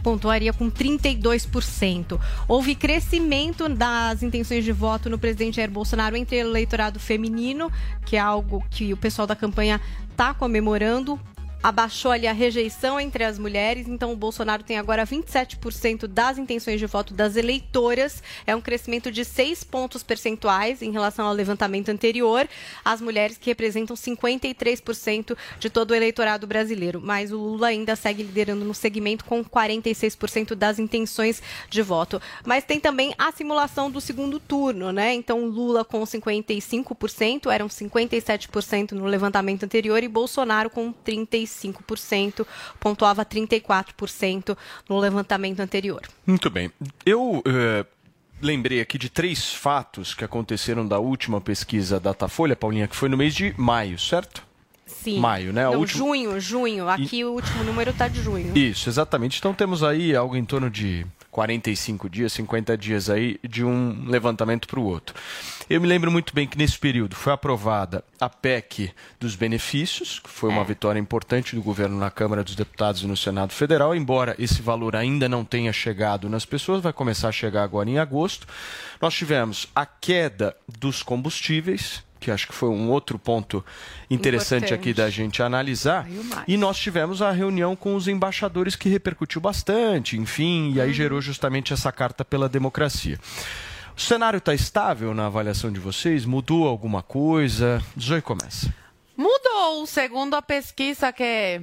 pontuaria com 32%. Houve crescimento das intenções de voto no presidente Jair Bolsonaro entre o eleitorado feminino, que é algo que o pessoal da campanha está comemorando. Abaixou ali a rejeição entre as mulheres, então o Bolsonaro tem agora 27% das intenções de voto das eleitoras. É um crescimento de 6 pontos percentuais em relação ao levantamento anterior. As mulheres que representam 53% de todo o eleitorado brasileiro. Mas o Lula ainda segue liderando no segmento com 46% das intenções de voto. Mas tem também a simulação do segundo turno, né? Então Lula com 55%, eram 57% no levantamento anterior, e Bolsonaro com 35%, pontuava 34% no levantamento anterior. Muito bem. Eu eh, lembrei aqui de três fatos que aconteceram da última pesquisa Datafolha, Paulinha, que foi no mês de maio, certo? Sim. Maio, né? Não, última- junho, junho. Aqui o último número está de junho. Isso, exatamente. Então temos aí algo em torno de 45 dias, 50 dias aí de um levantamento para o outro. Eu me lembro muito bem que nesse período foi aprovada a PEC dos benefícios, que foi uma vitória importante do governo na Câmara dos Deputados e no Senado Federal, embora esse valor ainda não tenha chegado nas pessoas, vai começar a chegar agora em agosto. Nós tivemos a queda dos combustíveis, que acho que foi um outro ponto interessante Importante. aqui da gente analisar. E nós tivemos a reunião com os embaixadores que repercutiu bastante, enfim, e aí gerou justamente essa carta pela democracia. O cenário está estável na avaliação de vocês? Mudou alguma coisa? Zoe começa. Mudou, segundo a pesquisa que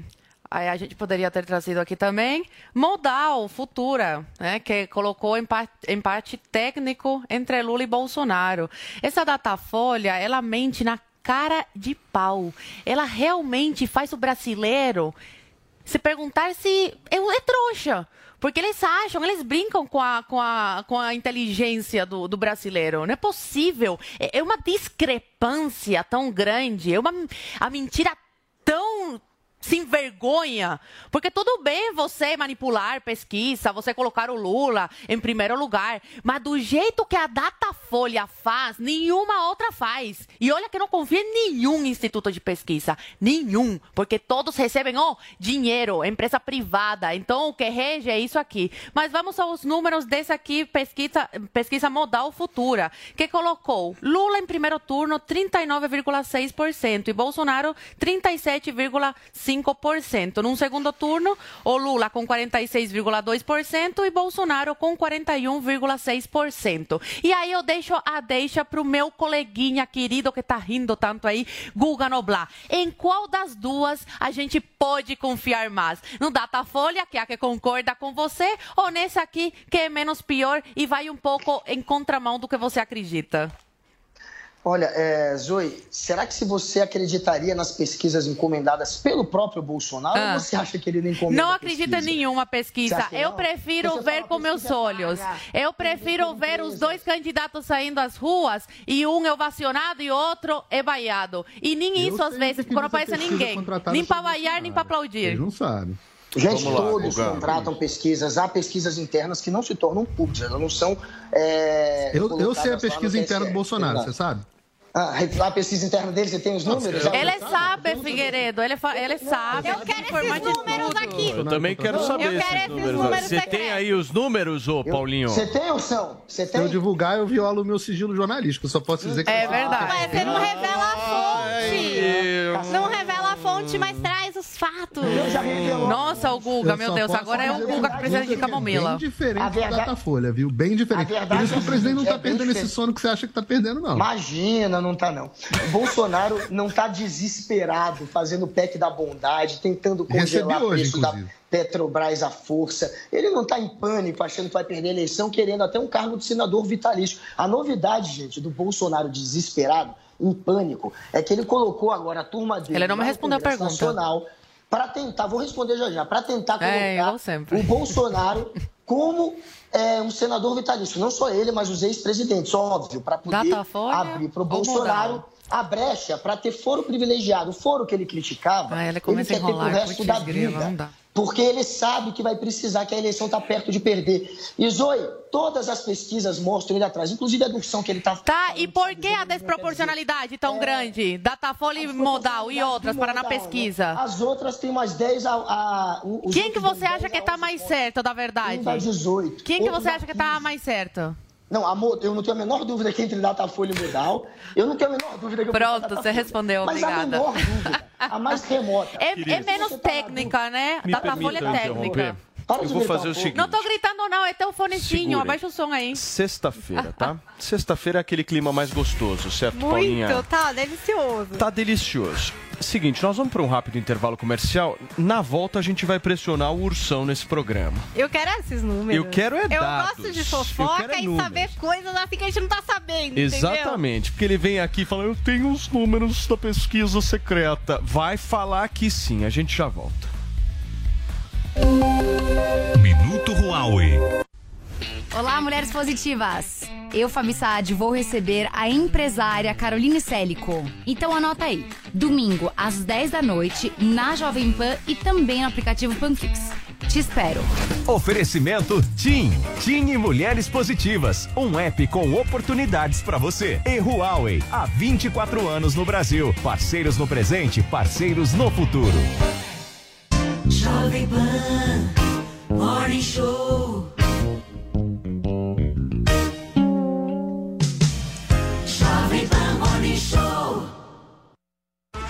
aí a gente poderia ter trazido aqui também, Modal, Futura, né, que colocou empate, empate técnico entre Lula e Bolsonaro. Essa Datafolha, ela mente na cara de pau. Ela realmente faz o brasileiro se perguntar se é, é trouxa. Porque eles acham, eles brincam com a, com a, com a inteligência do, do brasileiro. Não é possível. É, é uma discrepância tão grande, é uma a mentira tão sem vergonha. Porque tudo bem você manipular pesquisa, você colocar o Lula em primeiro lugar, mas do jeito que a Datafolha faz, nenhuma outra faz. E olha que não confio em nenhum instituto de pesquisa, nenhum, porque todos recebem oh, dinheiro, empresa privada. Então o que rege é isso aqui. Mas vamos aos números desse aqui, pesquisa, pesquisa modal futura, que colocou Lula em primeiro turno 39,6% e Bolsonaro 37,5%. 5%. Num segundo turno, o Lula com 46,2% e Bolsonaro com 41,6%. E aí eu deixo a deixa para o meu coleguinha querido que está rindo tanto aí, Guga Noblar. Em qual das duas a gente pode confiar mais? No Datafolha, que é a que concorda com você, ou nesse aqui, que é menos pior e vai um pouco em contramão do que você acredita? Olha, é, Zoe, será que se você acreditaria nas pesquisas encomendadas pelo próprio Bolsonaro Ah. ou você acha que ele não encomenda Não a acredito pesquisa? em nenhuma pesquisa. Eu não? prefiro Você ver com meus olhos. Eu prefiro ver os dois candidatos saindo às ruas e um é ovacionado e outro é vaiado. E nem isso às vezes, porque não aparece ninguém. Nem para vaiar, nem para aplaudir. não sabe. Gente, lá, todos Guga. contratam pesquisas. Há pesquisas internas que não se tornam públicas, elas não são. é, Eu, eu sei a pesquisa interna do Bolsonaro, verdade. você sabe? Ah, a pesquisa interna dele, você tem os números? Já- Ele sabe, Figueiredo, ele, fa- ele sabe. Eu quero esses números aqui. Eu também quero saber Eu quero esses números. números Você tem aí os números, ô Paulinho? Você tem ou são? Você Se eu divulgar, eu violo o meu sigilo jornalístico. Eu só posso dizer que. É verdade. Mas você não revela a fonte. Não revela a fonte, mas traz os fatos. Nossa, o Guga, Eu meu Deus, agora é o Guga que precisa de é camomila. Bem diferente A verdade- Datafolha, viu? Bem diferente. A Por verdade isso que o presidente não é tá bem perdendo esse sono que você acha que tá perdendo, não. Imagina, não tá não. O Bolsonaro não tá desesperado, fazendo o PEC da bondade, tentando congelar o preço da inclusive. Petrobras à força. Ele não tá em pânico, achando que vai perder a eleição, querendo até um cargo de senador vitalício. A novidade, gente, do Bolsonaro desesperado, em pânico, é que ele colocou agora a turma dele Ele não me respondeu a pergunta. Nacional para tentar, vou responder já já, para tentar colocar É, igual sempre. o Bolsonaro como é, um senador vitalício. Não só ele, mas os ex-presidentes, óbvio, para poder Datafolha abrir para o Bolsonaro a brecha para ter foro privilegiado. O foro que ele criticava, Ah, ele ele quer a ter enrolar, resto da grila, não vida. Porque ele sabe que vai precisar, que a eleição está perto de perder. E Zoe, todas as pesquisas mostram ele atrás, inclusive a adulção que ele está Tá, e por que a desproporcionalidade tão grande? Datafolha Modal e outras para na pesquisa? As outras têm mais 10 a. a Quem que você acha que tá mais certo, da verdade? Um dá 18. Quem que você acha que tá mais certo? Não, amor, eu não tenho a menor dúvida que entre Datafolha e Modal. Eu não tenho a menor dúvida que eu Pronto, prefiro você respondeu, Mas a obrigada. menor dúvida, a mais remota. É, é menos técnica, né? Me Datafolha é técnica. interromper. Eu vou fazer o seguinte. Não tô gritando, não, é teu fonezinho. Segurem. Abaixa o som aí. Sexta-feira, tá? Sexta-feira é aquele clima mais gostoso, certo, Muito, Paulinha? tá delicioso. Tá delicioso. Seguinte, nós vamos para um rápido intervalo comercial. Na volta a gente vai pressionar o Ursão nesse programa. Eu quero esses números. Eu quero é Eu dados. gosto de fofoca é e números. saber coisas assim que a gente não tá sabendo, entendeu? Exatamente, porque ele vem aqui e fala: Eu tenho os números da pesquisa secreta. Vai falar que sim, a gente já volta. Minuto Huawei. Olá, mulheres positivas! Eu, Fabi Saad, vou receber a empresária Caroline Célico. Então anota aí, domingo às 10 da noite, na Jovem Pan e também no aplicativo Panflix. Te espero! Oferecimento TIM. TIM e Mulheres Positivas. Um app com oportunidades para você. E Huawei. Há 24 anos no Brasil. Parceiros no presente, parceiros no futuro. Jovem Pan Morning Show.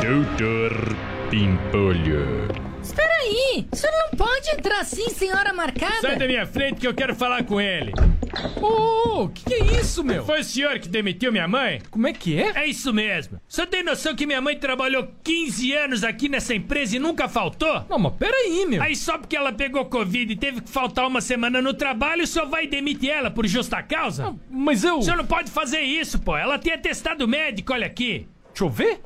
Doutor Pimpolho. Espera aí! O senhor não pode entrar assim, senhora marcada! Sai da minha frente que eu quero falar com ele. Ô, oh, que que é isso, meu? Foi o senhor que demitiu minha mãe? Como é que é? É isso mesmo. O senhor tem noção que minha mãe trabalhou 15 anos aqui nessa empresa e nunca faltou? Não, mas peraí, meu. Aí só porque ela pegou Covid e teve que faltar uma semana no trabalho, o senhor vai demitir ela por justa causa? Não, mas eu... O senhor não pode fazer isso, pô. Ela tem atestado médico, olha aqui. Deixa eu ver.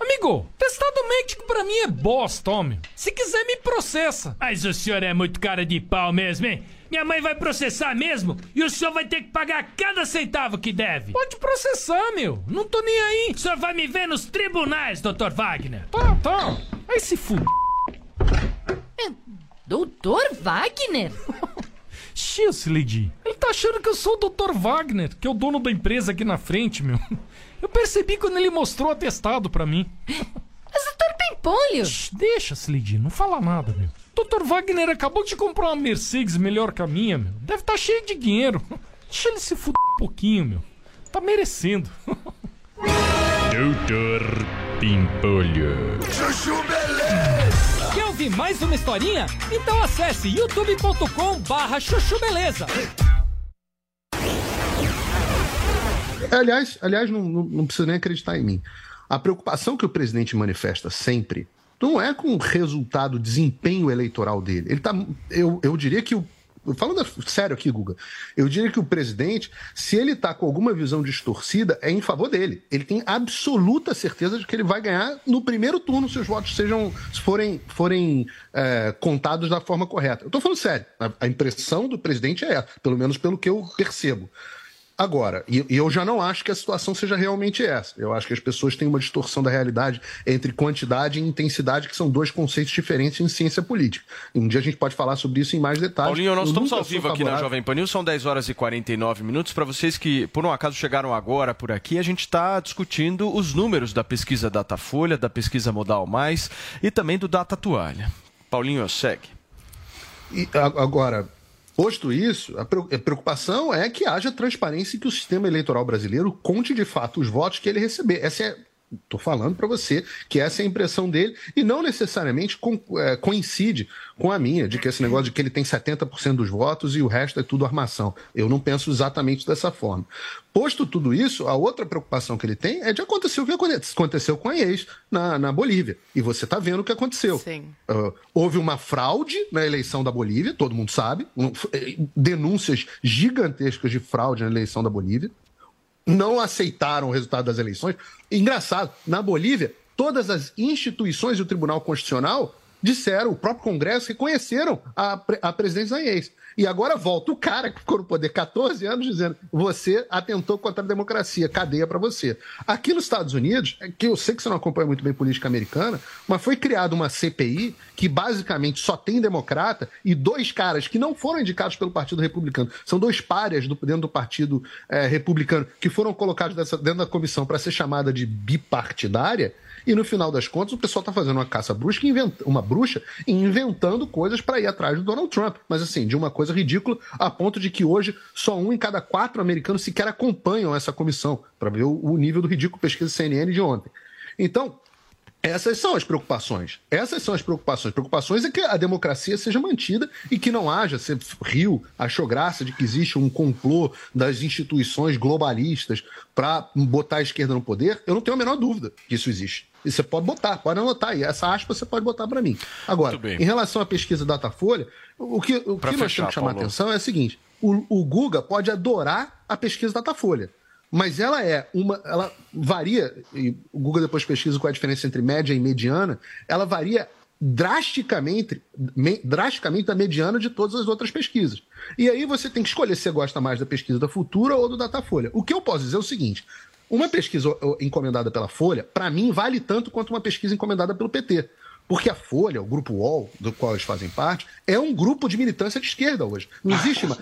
Amigo, testado médico pra mim é bosta, homem. Se quiser, me processa. Mas o senhor é muito cara de pau mesmo, hein? Minha mãe vai processar mesmo e o senhor vai ter que pagar cada centavo que deve. Pode processar, meu. Não tô nem aí. O senhor vai me ver nos tribunais, Dr. Wagner. Tá, tá. Aí se fude. É, Doutor Wagner? X, Lady. Ele tá achando que eu sou o Dr. Wagner, que é o dono da empresa aqui na frente, meu. Eu percebi quando ele mostrou o atestado pra mim. Mas Dr. Pimpolho... Shhh, deixa, Slade, não fala nada, meu. Dr. Wagner acabou de comprar uma Mercedes melhor que a minha, meu. Deve estar tá cheio de dinheiro. Deixa ele se fuder um pouquinho, meu. Tá merecendo. Doutor Pimpolho. Chuchu Beleza. Quer ouvir mais uma historinha? Então acesse youtube.com barra chuchu beleza. Aliás, aliás não, não, não precisa nem acreditar em mim. A preocupação que o presidente manifesta sempre não é com o resultado, o desempenho eleitoral dele. Ele tá. Eu, eu diria que o. Falando sério aqui, Guga, eu diria que o presidente, se ele está com alguma visão distorcida, é em favor dele. Ele tem absoluta certeza de que ele vai ganhar no primeiro turno se os votos sejam, se forem, forem é, contados da forma correta. Eu estou falando sério. A, impressão do presidente é essa, pelo menos pelo que eu percebo. Agora, e, e, eu já não acho que a situação seja realmente essa. Eu acho que as pessoas têm uma distorção da realidade entre quantidade e intensidade, que são dois conceitos diferentes em ciência política. Um dia a gente pode falar sobre isso em mais detalhes. Paulinho, nós eu estamos ao vivo aqui na Jovem Pan News, são 10 horas e 49 minutos. Para vocês que, por um acaso, chegaram agora por aqui, a gente está discutindo os números da pesquisa Datafolha, da pesquisa Modal Mais e também do Data Toalha. Paulinho, segue. E, agora, Posto isso, a preocupação é que haja transparência e que o sistema eleitoral brasileiro conte de fato os votos que ele receber. Essa é Estou falando para você que essa é a impressão dele e não necessariamente co é, coincide com a minha, de que esse negócio de que ele tem 70% dos votos e o resto é tudo armação. Eu não penso exatamente dessa forma. Posto tudo isso, a outra preocupação que ele tem é de acontecer o que aconteceu com a ex na, na Bolívia. E você está vendo o que aconteceu. Uh, houve uma fraude na eleição da Bolívia, todo mundo sabe, um, denúncias gigantescas de fraude na eleição da Bolívia não aceitaram o resultado das eleições. Engraçado, na Bolívia, todas as instituições do Tribunal Constitucional disseram, o próprio Congresso reconheceram a, a presidência Inês. E agora volta o cara que ficou no poder 14 anos dizendo: você atentou contra a democracia, cadeia para você. Aqui nos Estados Unidos, é que eu sei que você não acompanha muito bem política americana, mas foi criada uma CPI que basicamente só tem democrata e dois caras que não foram indicados pelo Partido Republicano. São dois párias do- dentro do Partido eh, Republicano que foram colocados dessa- dentro da comissão para ser chamada de bipartidária. E no final das contas, o pessoal está fazendo uma caça inventa- uma bruxa, e inventando coisas para ir atrás do Donald Trump. Mas assim, de uma coisa ridícula, a ponto de que hoje só um em cada quatro americanos sequer acompanham essa comissão, para ver o nível do ridículo pesquisa CNN de ontem. Então, essas são as preocupações. Essas são as preocupações. Preocupações é que a democracia seja mantida e que não haja. Você riu, achou graça de que existe um complô das instituições globalistas para botar a esquerda no poder. Eu não tenho a menor dúvida que isso existe. E você pode botar, pode anotar. E essa aspa você pode botar para mim. Agora, em relação à pesquisa Datafolha, o que, o Pra que nós fechar, temos que chamar a Paulo. atenção é o seguinte: o, o Guga pode adorar a pesquisa Datafolha. Mas ela é uma. Ela varia, e o Google depois pesquisa qual é a diferença entre média e mediana, ela varia drasticamente, me- drasticamente da mediana de todas as outras pesquisas. E aí você tem que escolher se você gosta mais da pesquisa da Futura ou do Datafolha. O que eu posso dizer é o seguinte: uma pesquisa encomendada pela Folha, para mim, vale tanto quanto uma pesquisa encomendada pelo PT. Porque a Folha, o grupo UOL, do qual eles fazem parte, é um grupo de militância de esquerda hoje. Não existe. uma-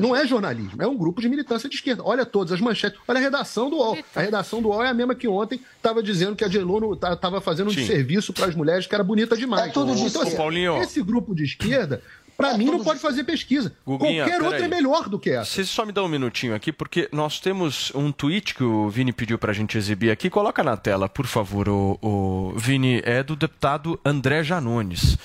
não é jornalismo, é um grupo de militância de esquerda. Olha todas as manchetes, olha a redação do UOL. A redação do UOL é a mesma que ontem estava dizendo que a J.Lo estava fazendo um Sim. serviço para as mulheres que era bonita demais. É tudo de então, assim. Paulinho. esse grupo de esquerda, para mim, não pode fazer pesquisa. Guguinha, Qualquer outra peraí. é melhor do que essa. Vocês só me dão um minutinho aqui, porque nós temos um tweet que o Vini pediu pra gente exibir aqui. Coloca na tela, por favor, o, o Vini. É do deputado André Janones.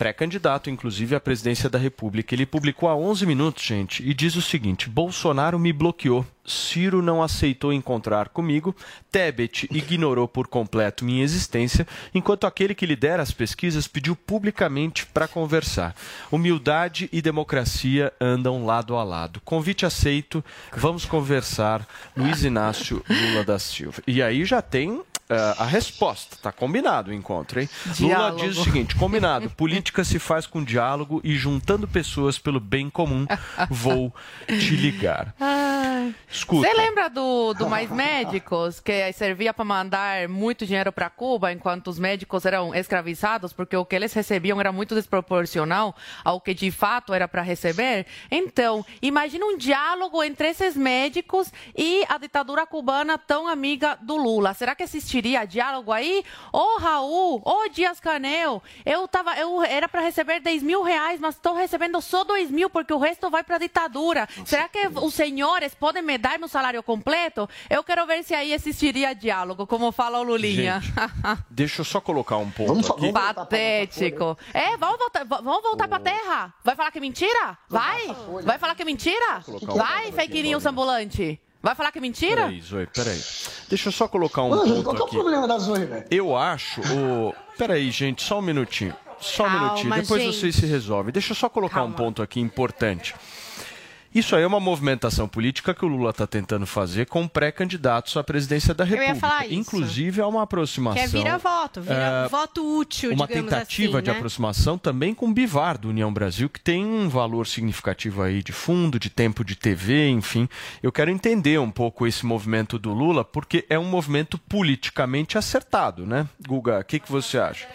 Pré-candidato, inclusive, à presidência da República. Ele publicou há 11 minutos, gente, e diz o seguinte: Bolsonaro me bloqueou. Ciro não aceitou encontrar comigo. Tebet ignorou por completo minha existência, enquanto aquele que lidera as pesquisas pediu publicamente para conversar. Humildade e democracia andam lado a lado. Convite aceito, vamos conversar. Luiz Inácio Lula da Silva. E aí já tem a resposta. Tá combinado o encontro, hein? Lula Diálogo. diz o seguinte: combinado. Política se faz com diálogo e juntando pessoas pelo bem comum. Vou te ligar. Escuta. Você lembra do, do Mais Médicos, que servia para mandar muito dinheiro para Cuba enquanto os médicos eram escravizados, porque o que eles recebiam era muito desproporcional ao que de fato era para receber? Então, imagina um diálogo entre esses médicos e a ditadura cubana tão amiga do Lula. Será que existiria diálogo aí? Ô Raul, ô Dias Canel, eu, tava, eu era para receber 10 mil reais, mas estou recebendo só 2 mil, porque o resto vai para a ditadura. Será que os senhores podem me dar meu salário completo? Eu quero ver se aí existiria diálogo, como fala o Lulinha. Deixa eu só colocar um ponto aqui. Patético. É, vamos voltar, vamos voltar pra terra? Vai falar que é mentira? Vai? Vai falar que é mentira? um Vai, fake news ambulante. Vai falar que é mentira? Peraí, Zoe, peraí. Deixa eu só colocar um Zoe, ponto qual que é o aqui. problema da Zoe, velho? Eu acho. O... Peraí, gente, só um minutinho. Só um Calma, minutinho. Depois gente. vocês se resolvem. Deixa eu só colocar um ponto aqui importante. Isso aí é uma movimentação política que o Lula está tentando fazer com pré-candidatos à presidência da ia República. falar isso. Inclusive, é uma aproximação. Que é vira-voto, vira eh, voto útil, uma tentativa assim, de né? aproximação também com o Bivar do União Brasil, que tem um valor significativo aí de fundo, de tempo de TV, enfim. Eu quero entender um pouco esse movimento do Lula, porque é um movimento politicamente acertado, né? Guga, o que, que você acha?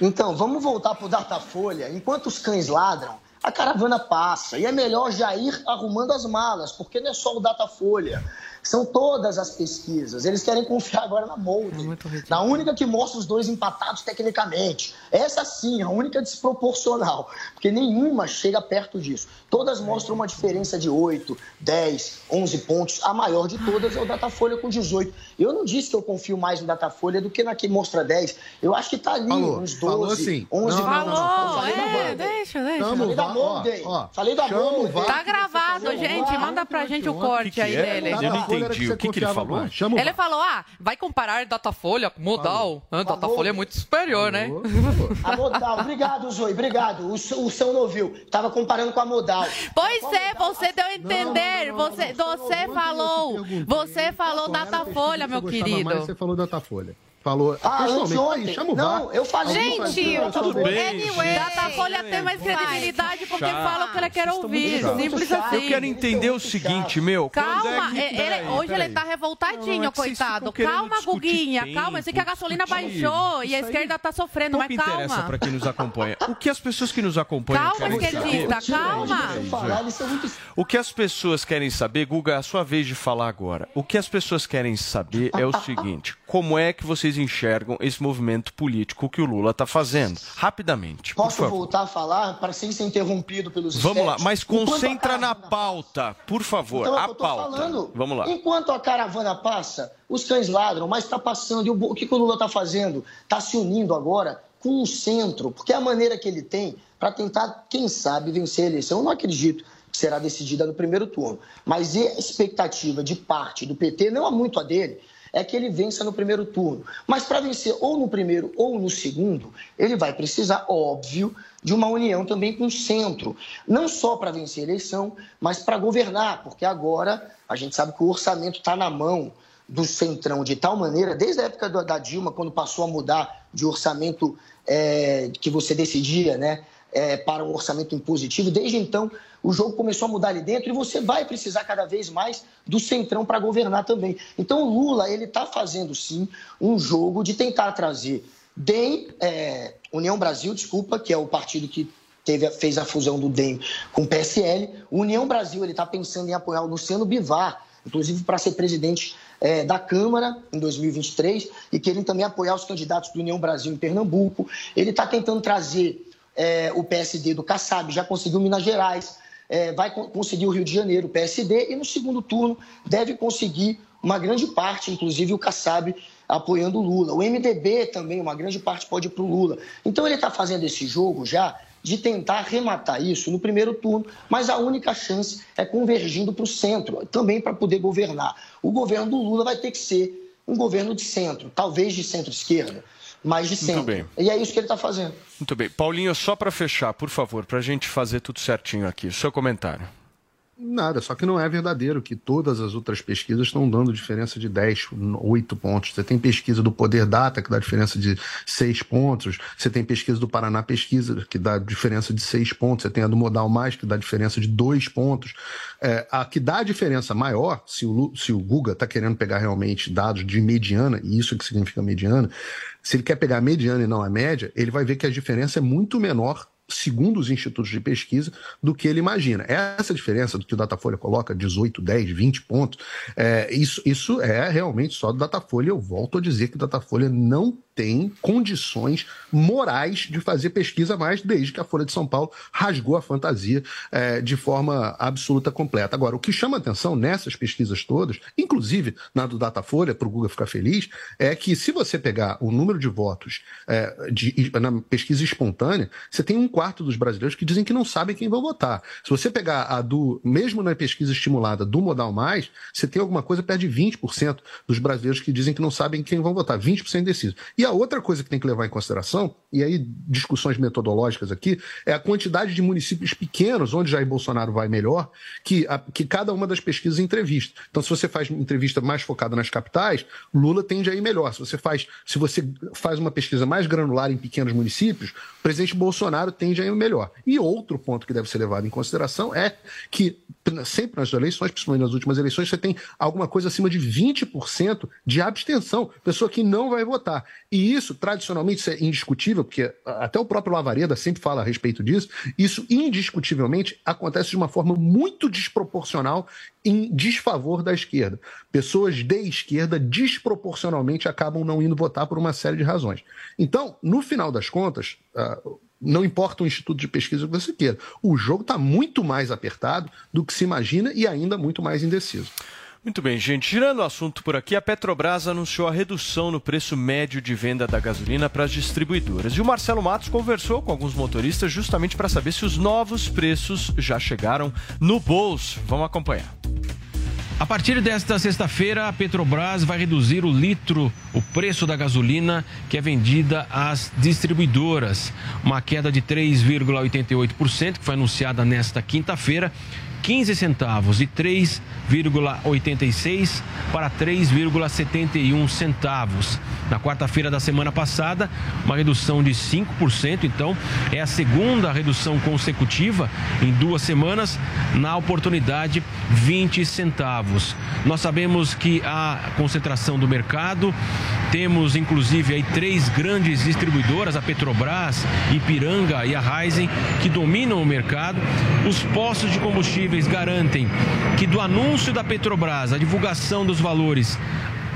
Então, vamos voltar pro Datafolha. Enquanto os cães ladram, a caravana passa. E é melhor já ir arrumando as malas, porque não é só o Datafolha. São todas as pesquisas. Eles querem confiar agora na Molde. Na única que mostra os dois empatados tecnicamente. Essa sim, a única desproporcional. Porque nenhuma chega perto disso. Todas mostram uma diferença de 8, 10, 11 pontos. A maior de todas é o Datafolha com 18. Eu não disse que eu confio mais no Datafolha do que na que mostra 10. Eu acho que tá ali, Falou, uns 12, falou sim. 11 Não, não, não, não, Falou, Falei da é, Molde. deixa, deixa. Chama Falei da Molde. ó, ó, Falei da. VAR. Tá gravado, gente. Manda pra gente o corte aí dele. Eu não entendi. O que, que ele falou? Chama Ele falou, ah, vai comparar Datafolha com Modal. Ah, Datafolha é muito superior, né? A Modal, obrigado, Zoe, obrigado. O, o São não ouviu. Tava comparando com a Modal. Pois é, você deu a entender. Você, você falou, você falou Datafolha, meu querido. mais, você falou Datafolha. Falou. Ah, anteontem. Aí, chama o Não, eu falei. Gente, Tudo bem. anyway, Datafolha tem mais credibilidade porque Chato. fala o que ela quer ouvir. chato. Simples Eu assim. quero entender o seguinte, meu. quando Calma, é que- é- ele- peraí, hoje peraí. ele tá revoltadinho, Não, é que coitado. Calma, Guguinha, tempo, calma. Eu sei que a gasolina discutir. baixou e a esquerda tá sofrendo, mas interessa calma. pra quem nos acompanha. O que as pessoas que nos acompanham Calma, querem esquerdista, saber... calma. O que as pessoas querem saber, Guga, é a sua vez de falar agora. O que as pessoas querem saber é o seguinte: como é que vocês enxergam esse movimento político que o Lula está fazendo? Rapidamente, Posso voltar a falar para sem ser interrompido pelos Vamos lá, mas concentra na pauta, por favor, Então, é a eu pauta. falando. Vamos lá. Enquanto a caravana passa, os cães ladram, mas está passando. E o, o que, que o Lula está fazendo? Está se unindo agora com o centro, porque é a maneira que ele tem para tentar, quem sabe, vencer a eleição. Eu não acredito que será decidida no primeiro turno. Mas a expectativa de parte do PT, não há muito a dele, é que ele vença no primeiro turno. Mas para vencer ou no primeiro ou no segundo, ele vai precisar, óbvio, de uma união também com o centro. Não só para vencer a eleição, mas para governar, porque agora a gente sabe que o orçamento está na mão do Centrão de tal maneira, desde a época da Dilma, quando passou a mudar de orçamento é, que você decidia, né? é, para um orçamento impositivo. Desde então, o jogo começou a mudar ali dentro e você vai precisar cada vez mais do centrão para governar também. Então, o Lula ele está fazendo sim um jogo de tentar trazer DEM, é, União Brasil, desculpa, que é o partido que teve, fez a fusão do DEM com o PSL. União Brasil ele está pensando em apoiar o Luciano Bivar, inclusive para ser presidente é, da Câmara em 2023 e querem também apoiar os candidatos do União Brasil em Pernambuco. Ele está tentando trazer é, o PSD do Kassab, já conseguiu Minas Gerais, é, vai con- conseguir o Rio de Janeiro, o PSD, e no segundo turno deve conseguir uma grande parte, inclusive o Kassab apoiando o Lula. O MDB também, uma grande parte pode ir para o Lula. Então ele está fazendo esse jogo já de tentar arrematar isso no primeiro turno, mas a única chance é convergindo para o centro, também para poder governar. O governo do Lula vai ter que ser um governo de centro, talvez de centro-esquerda, mas de centro. bem. E é isso que ele está fazendo. Muito bem. Paulinho, só para fechar, por favor, para a gente fazer tudo certinho aqui. Seu comentário. Nada, só que não é verdadeiro que todas as outras pesquisas estão dando diferença de 10, 8 pontos. Você tem pesquisa do Poder Data que dá diferença de 6 pontos, você tem pesquisa do Paraná Pesquisa que dá diferença de 6 pontos, você tem a do Modal Mais que dá diferença de 2 pontos. É, a que dá a diferença maior, se o, se o Guga está querendo pegar realmente dados de mediana, e isso que significa mediana, se ele quer pegar a mediana e não a média, ele vai ver que a diferença é muito menor segundo os institutos de pesquisa, do que ele imagina. Essa diferença do que o Datafolha coloca, 18, 10, 20 pontos, é, isso, isso é realmente só do Datafolha. Eu volto a dizer que o Datafolha não tem condições morais de fazer pesquisa mais desde que a Folha de São Paulo rasgou a fantasia é, de forma absoluta completa. Agora, o que chama atenção nessas pesquisas todas, inclusive na do Datafolha, para o Google ficar feliz, é que se você pegar o número de votos é, de- na pesquisa espontânea, você tem um quarto dos brasileiros que dizem que não sabem quem vão votar. Se você pegar a do, mesmo na pesquisa estimulada do Modal Mais, você tem alguma coisa perto de 20% dos brasileiros que dizem que não sabem quem vão votar, 20% indecisos. E a outra coisa que tem que levar em consideração, e aí discussões metodológicas aqui, é a quantidade de municípios pequenos, onde Jair Bolsonaro vai melhor, que, a- que cada uma das pesquisas entrevista. Então, se você faz entrevista mais focada nas capitais, Lula tende a ir melhor. Se você faz, se você faz uma pesquisa mais granular em pequenos municípios, o presidente Bolsonaro tende a ir melhor. E outro ponto que deve ser levado em consideração é que sempre nas eleições, principalmente nas últimas eleições, você tem alguma coisa acima de 20% de abstenção, pessoa que não vai votar. E isso, tradicionalmente, isso é indiscutível, porque até o próprio Lavareda sempre fala a respeito disso, isso indiscutivelmente acontece de uma forma muito desproporcional em desfavor da esquerda. Pessoas de esquerda desproporcionalmente acabam não indo votar por uma série de razões. Então, no final das contas, ah, não importa o instituto de pesquisa que você queira, o jogo está muito mais apertado do que se imagina e ainda muito mais indeciso. Muito bem, gente. Girando o assunto por aqui, a Petrobras anunciou a redução no preço médio de venda da gasolina para as distribuidoras. E o Marcelo Matos conversou com alguns motoristas justamente para saber se os novos preços já chegaram no bolso. Vamos acompanhar. A partir desta sexta-feira, a Petrobras vai reduzir o litro, o preço da gasolina que é vendida às distribuidoras. Uma queda de 3,88%, que foi anunciada nesta quinta-feira. 15 centavos e 3,86 para 3,71 centavos. Na quarta-feira da semana passada, uma redução de 5%, então é a segunda redução consecutiva em duas semanas, na oportunidade 20 centavos. Nós sabemos que a concentração do mercado, temos inclusive aí três grandes distribuidoras, a Petrobras, Ipiranga e a Raizen, que dominam o mercado. Os postos de garantem que do anúncio da Petrobras, a divulgação dos valores,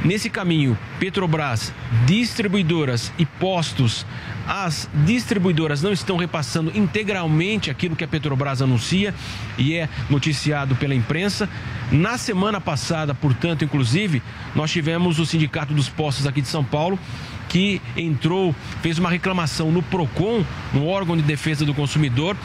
nesse caminho, Petrobras, distribuidoras e postos, as distribuidoras não estão repassando integralmente aquilo que a Petrobras anuncia e é noticiado pela imprensa. Na semana passada, portanto, inclusive, nós tivemos o Sindicato dos Postos aqui de São Paulo que entrou, fez uma reclamação no PROCON, no órgão de defesa do consumidor,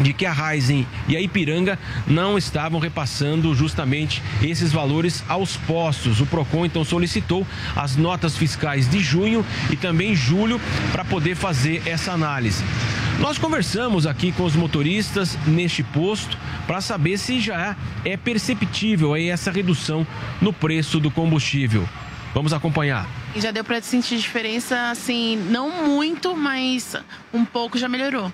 de que a Raizen e a Ipiranga não estavam repassando justamente esses valores aos postos. O Procon então solicitou as notas fiscais de junho e também julho para poder fazer essa análise. Nós conversamos aqui com os motoristas neste posto para saber se já é perceptível aí essa redução no preço do combustível. Vamos acompanhar. Já deu para sentir diferença, assim, não muito, mas um pouco já melhorou.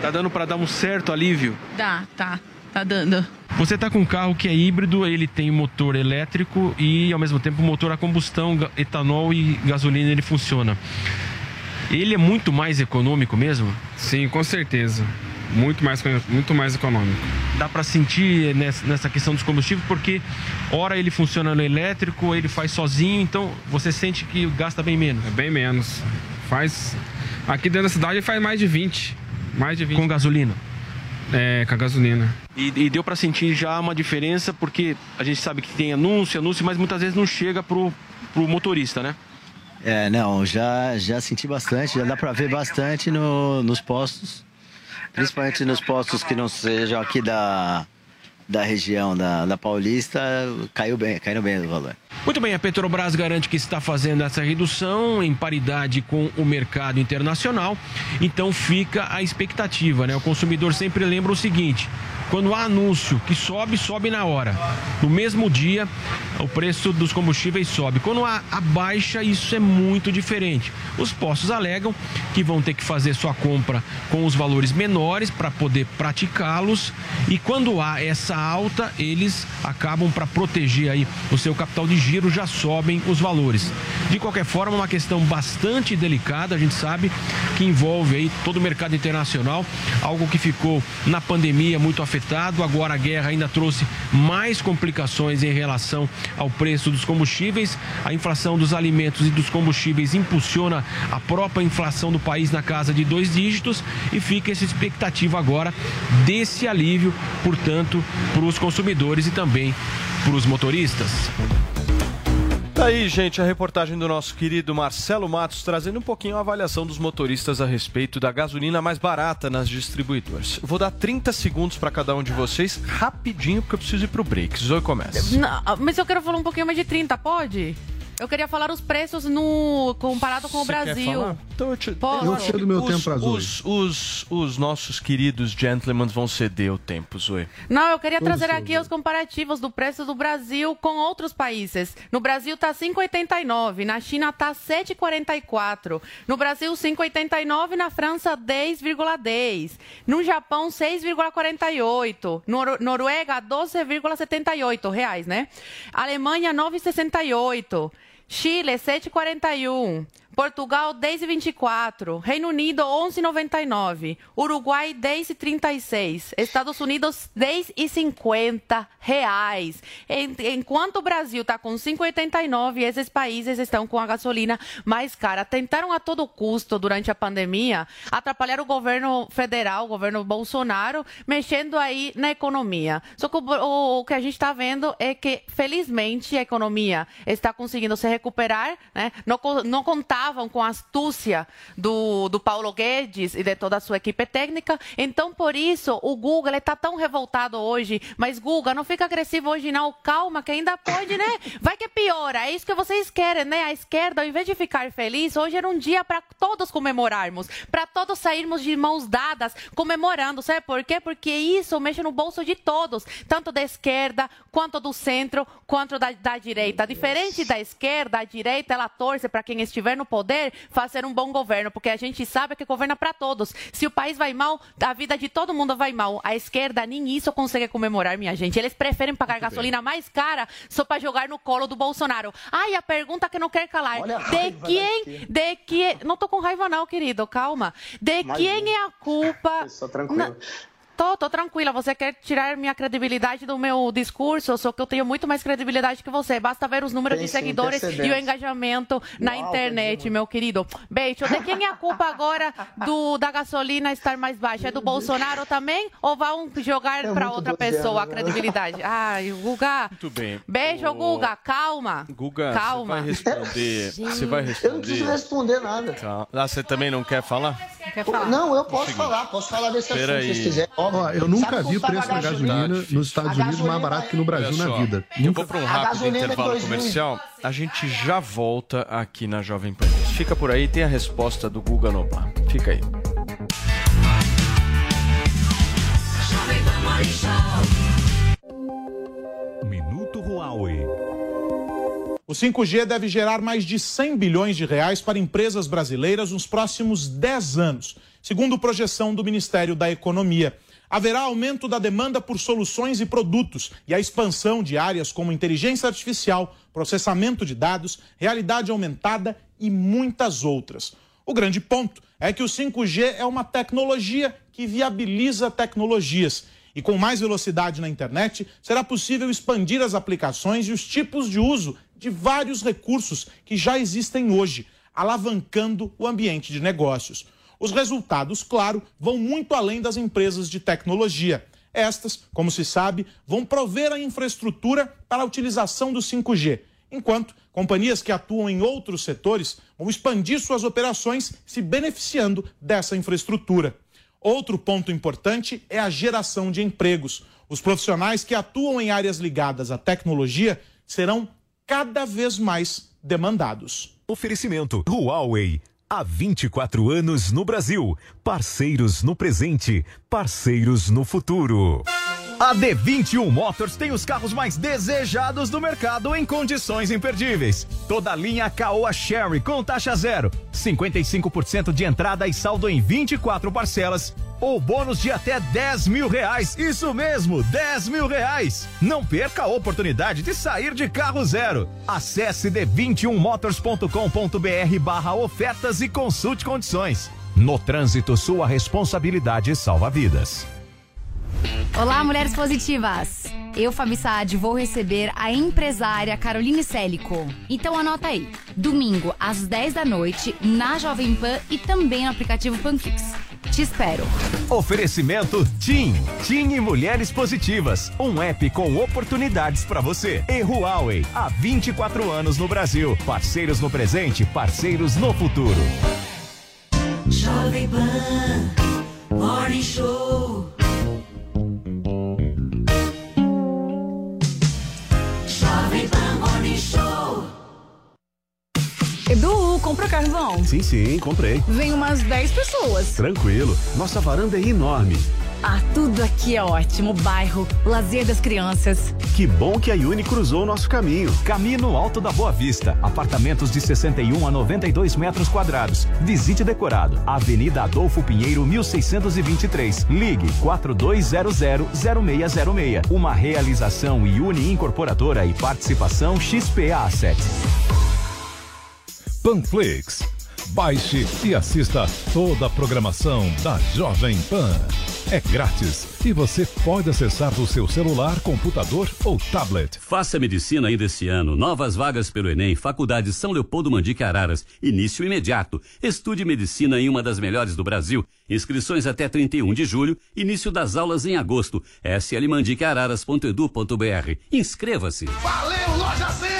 Tá dando para dar um certo alívio? Dá, tá. Tá dando. Você tá com um carro que é híbrido, ele tem motor elétrico e ao mesmo tempo motor a combustão, etanol e gasolina ele funciona. Ele é muito mais econômico mesmo? Sim, com certeza. Muito mais, muito mais econômico. Dá para sentir nessa, nessa questão dos combustíveis porque ora ele funciona no elétrico, ele faz sozinho, então você sente que gasta bem menos. É bem menos. Faz. Aqui dentro da cidade faz mais de 20. Mais de 20. Com gasolina? É, com a gasolina. E, e deu para sentir já uma diferença porque a gente sabe que tem anúncio, anúncio, mas muitas vezes não chega pro, pro motorista, né? É, não, já, já senti bastante, já dá pra ver bastante no, nos postos. Principalmente nos postos que não sejam aqui da, da região da, da Paulista, caiu bem, caiu bem o valor. Muito bem, a Petrobras garante que está fazendo essa redução em paridade com o mercado internacional. Então fica a expectativa, né? O consumidor sempre lembra o seguinte: quando há anúncio que sobe, sobe na hora. No mesmo dia, o preço dos combustíveis sobe. Quando há a baixa, isso é muito diferente. Os postos alegam que vão ter que fazer sua compra com os valores menores para poder praticá-los. E quando há essa alta, eles acabam para proteger aí o seu capital de giro, já sobem os valores. De qualquer forma, uma questão bastante delicada, a gente sabe que envolve aí todo o mercado internacional, algo que ficou na pandemia muito afetado, agora a guerra ainda trouxe mais complicações em relação ao preço dos combustíveis. A inflação dos alimentos e dos combustíveis impulsiona a própria inflação do país na casa de dois dígitos e fica essa expectativa agora desse alívio, portanto, para os consumidores e também para os motoristas. Tá aí, gente, a reportagem do nosso querido Marcelo Matos trazendo um pouquinho a avaliação dos motoristas a respeito da gasolina mais barata nas distribuidoras. Vou dar 30 segundos para cada um de vocês, rapidinho, porque eu preciso ir pro break. Zoe começa. Não, mas eu quero falar um pouquinho mais de 30, pode? Eu queria falar os preços no comparado com o Você Brasil. falar? Então eu te... Pode. eu cedo meu os, tempo os, os, os nossos queridos gentlemen vão ceder o tempo, Zoe. Não, eu queria Todo trazer aqui os comparativos do preço do Brasil com outros países. No Brasil tá 5,89, na China tá 7,44, no Brasil 5,89, na França 10,10, no Japão 6,48, Nor Noruega 12,78 reais, né? Alemanha 9,68. Chile, 7,41. Portugal, 10,24. Reino Unido, 11,99. Uruguai, 10,36. Estados Unidos, 10,50 reais. En- Enquanto o Brasil está com 5,89, esses países estão com a gasolina mais cara. Tentaram a todo custo, durante a pandemia, atrapalhar o governo federal, o governo Bolsonaro, mexendo aí na economia. Só que o, o- que a gente está vendo é que, felizmente, a economia está conseguindo se recuperar, né? Não, não contar contavam com a astúcia do, do Paulo Guedes e de toda a sua equipe técnica. Então, por isso, o Guga está tão revoltado hoje. Mas, Guga, não fica agressivo hoje, não. Calma, que ainda pode, né? Vai que piora. É isso que vocês querem, né? A esquerda, ao invés de ficar feliz, hoje era um dia para todos comemorarmos, para todos sairmos de mãos dadas comemorando. Sabe por quê? Porque isso mexe no bolso de todos, tanto da esquerda, quanto do centro, quanto da, da direita. Diferente da esquerda, a direita, ela torce para quem estiver no poder fazer um bom governo, porque a gente sabe que governa para todos. Se o país vai mal, a vida de todo mundo vai mal. A esquerda nem isso consegue comemorar, minha gente. Eles preferem pagar Muito gasolina bem. mais cara só para jogar no colo do Bolsonaro. Ai, a pergunta que não quer calar. Olha de quem, de que, não tô com raiva não, querido, calma. De Imagina. quem é a culpa? Só tranquilo. Tô, tô tranquila. Você quer tirar minha credibilidade do meu discurso, só que eu tenho muito mais credibilidade que você. Basta ver os números Tem de seguidores e o engajamento na Uau, internet, meu querido. Beijo. De quem é a culpa agora do, da gasolina estar mais baixa? É do Bolsonaro também? Ou vão jogar é para outra pessoa a né? credibilidade? Ai, Guga. Muito bem. Beijo, o... Guga. Calma. Guga, Calma. você vai responder. você vai responder. Eu não preciso responder nada. Calma. Ah, você também não quer falar? Quer falar? Não, eu posso falar. Posso falar desse assunto se vocês quiserem. Ó, eu nunca vi o preço da gasolina nos Estados Unidos mais barato que no Brasil na vida. Eu vou para um rápido intervalo comercial. A gente já volta aqui na Jovem Pan. Fica por aí, tem a resposta do Guga Noblar. Fica aí. Minuto Huawei. O 5G deve gerar mais de 100 bilhões de reais para empresas brasileiras nos próximos 10 anos, segundo projeção do Ministério da Economia haverá aumento da demanda por soluções e produtos e a expansão de áreas como inteligência artificial, processamento de dados, realidade aumentada e muitas outras. O grande ponto é que o 5G é uma tecnologia que viabiliza tecnologias. E com mais velocidade na internet, será possível expandir as aplicações e os tipos de uso de vários recursos que já existem hoje, alavancando o ambiente de negócios. Os resultados, claro, vão muito além das empresas de tecnologia. Estas, como se sabe, vão prover a infraestrutura para a utilização do 5G, enquanto companhias que atuam em outros setores vão expandir suas operações se beneficiando dessa infraestrutura. Outro ponto importante é a geração de empregos. Os profissionais que atuam em áreas ligadas à tecnologia serão cada vez mais demandados. Oferecimento Huawei Há 24 anos no Brasil. Parceiros no presente, parceiros no futuro. A D21 Motors tem os carros mais desejados do mercado em condições imperdíveis. Toda a linha Caoa Sherry com taxa zero, 55% de entrada e saldo em 24 parcelas ou bônus de até 10 mil reais. Isso mesmo, 10 mil reais. Não perca a oportunidade de sair de carro zero. Acesse d21motors.com.br barra ofertas e consulte condições. No trânsito, sua responsabilidade salva vidas. Olá, mulheres positivas. Eu, Fabi Saad, vou receber a empresária Caroline Célico. Então anota aí. Domingo, às 10 da noite, na Jovem Pan e também no aplicativo Panflix. Te espero. Oferecimento TIM. TIM e Mulheres Positivas. Um app com oportunidades para você. E Huawei. Há 24 anos no Brasil. Parceiros no presente, parceiros no futuro. Jovem Pan. Morning Show. Edu, comprou carvão? Sim, sim, comprei. Vem umas 10 pessoas. Tranquilo. Nossa varanda é enorme. Ah, tudo aqui é ótimo. Bairro, lazer das crianças. Que bom que a Uni cruzou o nosso caminho. Caminho Alto da Boa Vista. Apartamentos de 61 a 92 metros quadrados. Visite decorado. Avenida Adolfo Pinheiro, 1623. Ligue 4200-0606. Uma realização Uni Incorporadora e participação XPA Assets. Panflix. Baixe e assista toda a programação da Jovem Pan. É grátis e você pode acessar do seu celular, computador ou tablet. Faça medicina ainda esse ano. Novas vagas pelo Enem, Faculdade São Leopoldo Mandique Araras. Início imediato. Estude medicina em uma das melhores do Brasil. Inscrições até 31 de julho. Início das aulas em agosto. slmandiqueararas.edu.br. Inscreva-se. Valeu, Loja 100!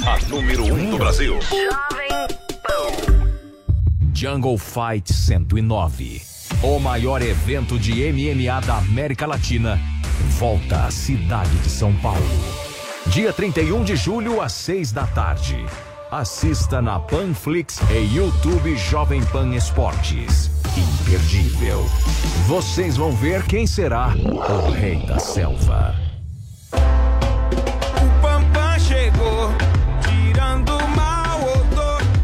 A número 1 um do Brasil. Jungle Fight 109. O maior evento de MMA da América Latina volta à cidade de São Paulo. Dia 31 de julho, às 6 da tarde. Assista na Panflix e YouTube Jovem Pan Esportes. Imperdível. Vocês vão ver quem será o rei da selva.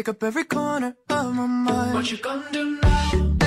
take up every corner of my mind. What you gonna do now?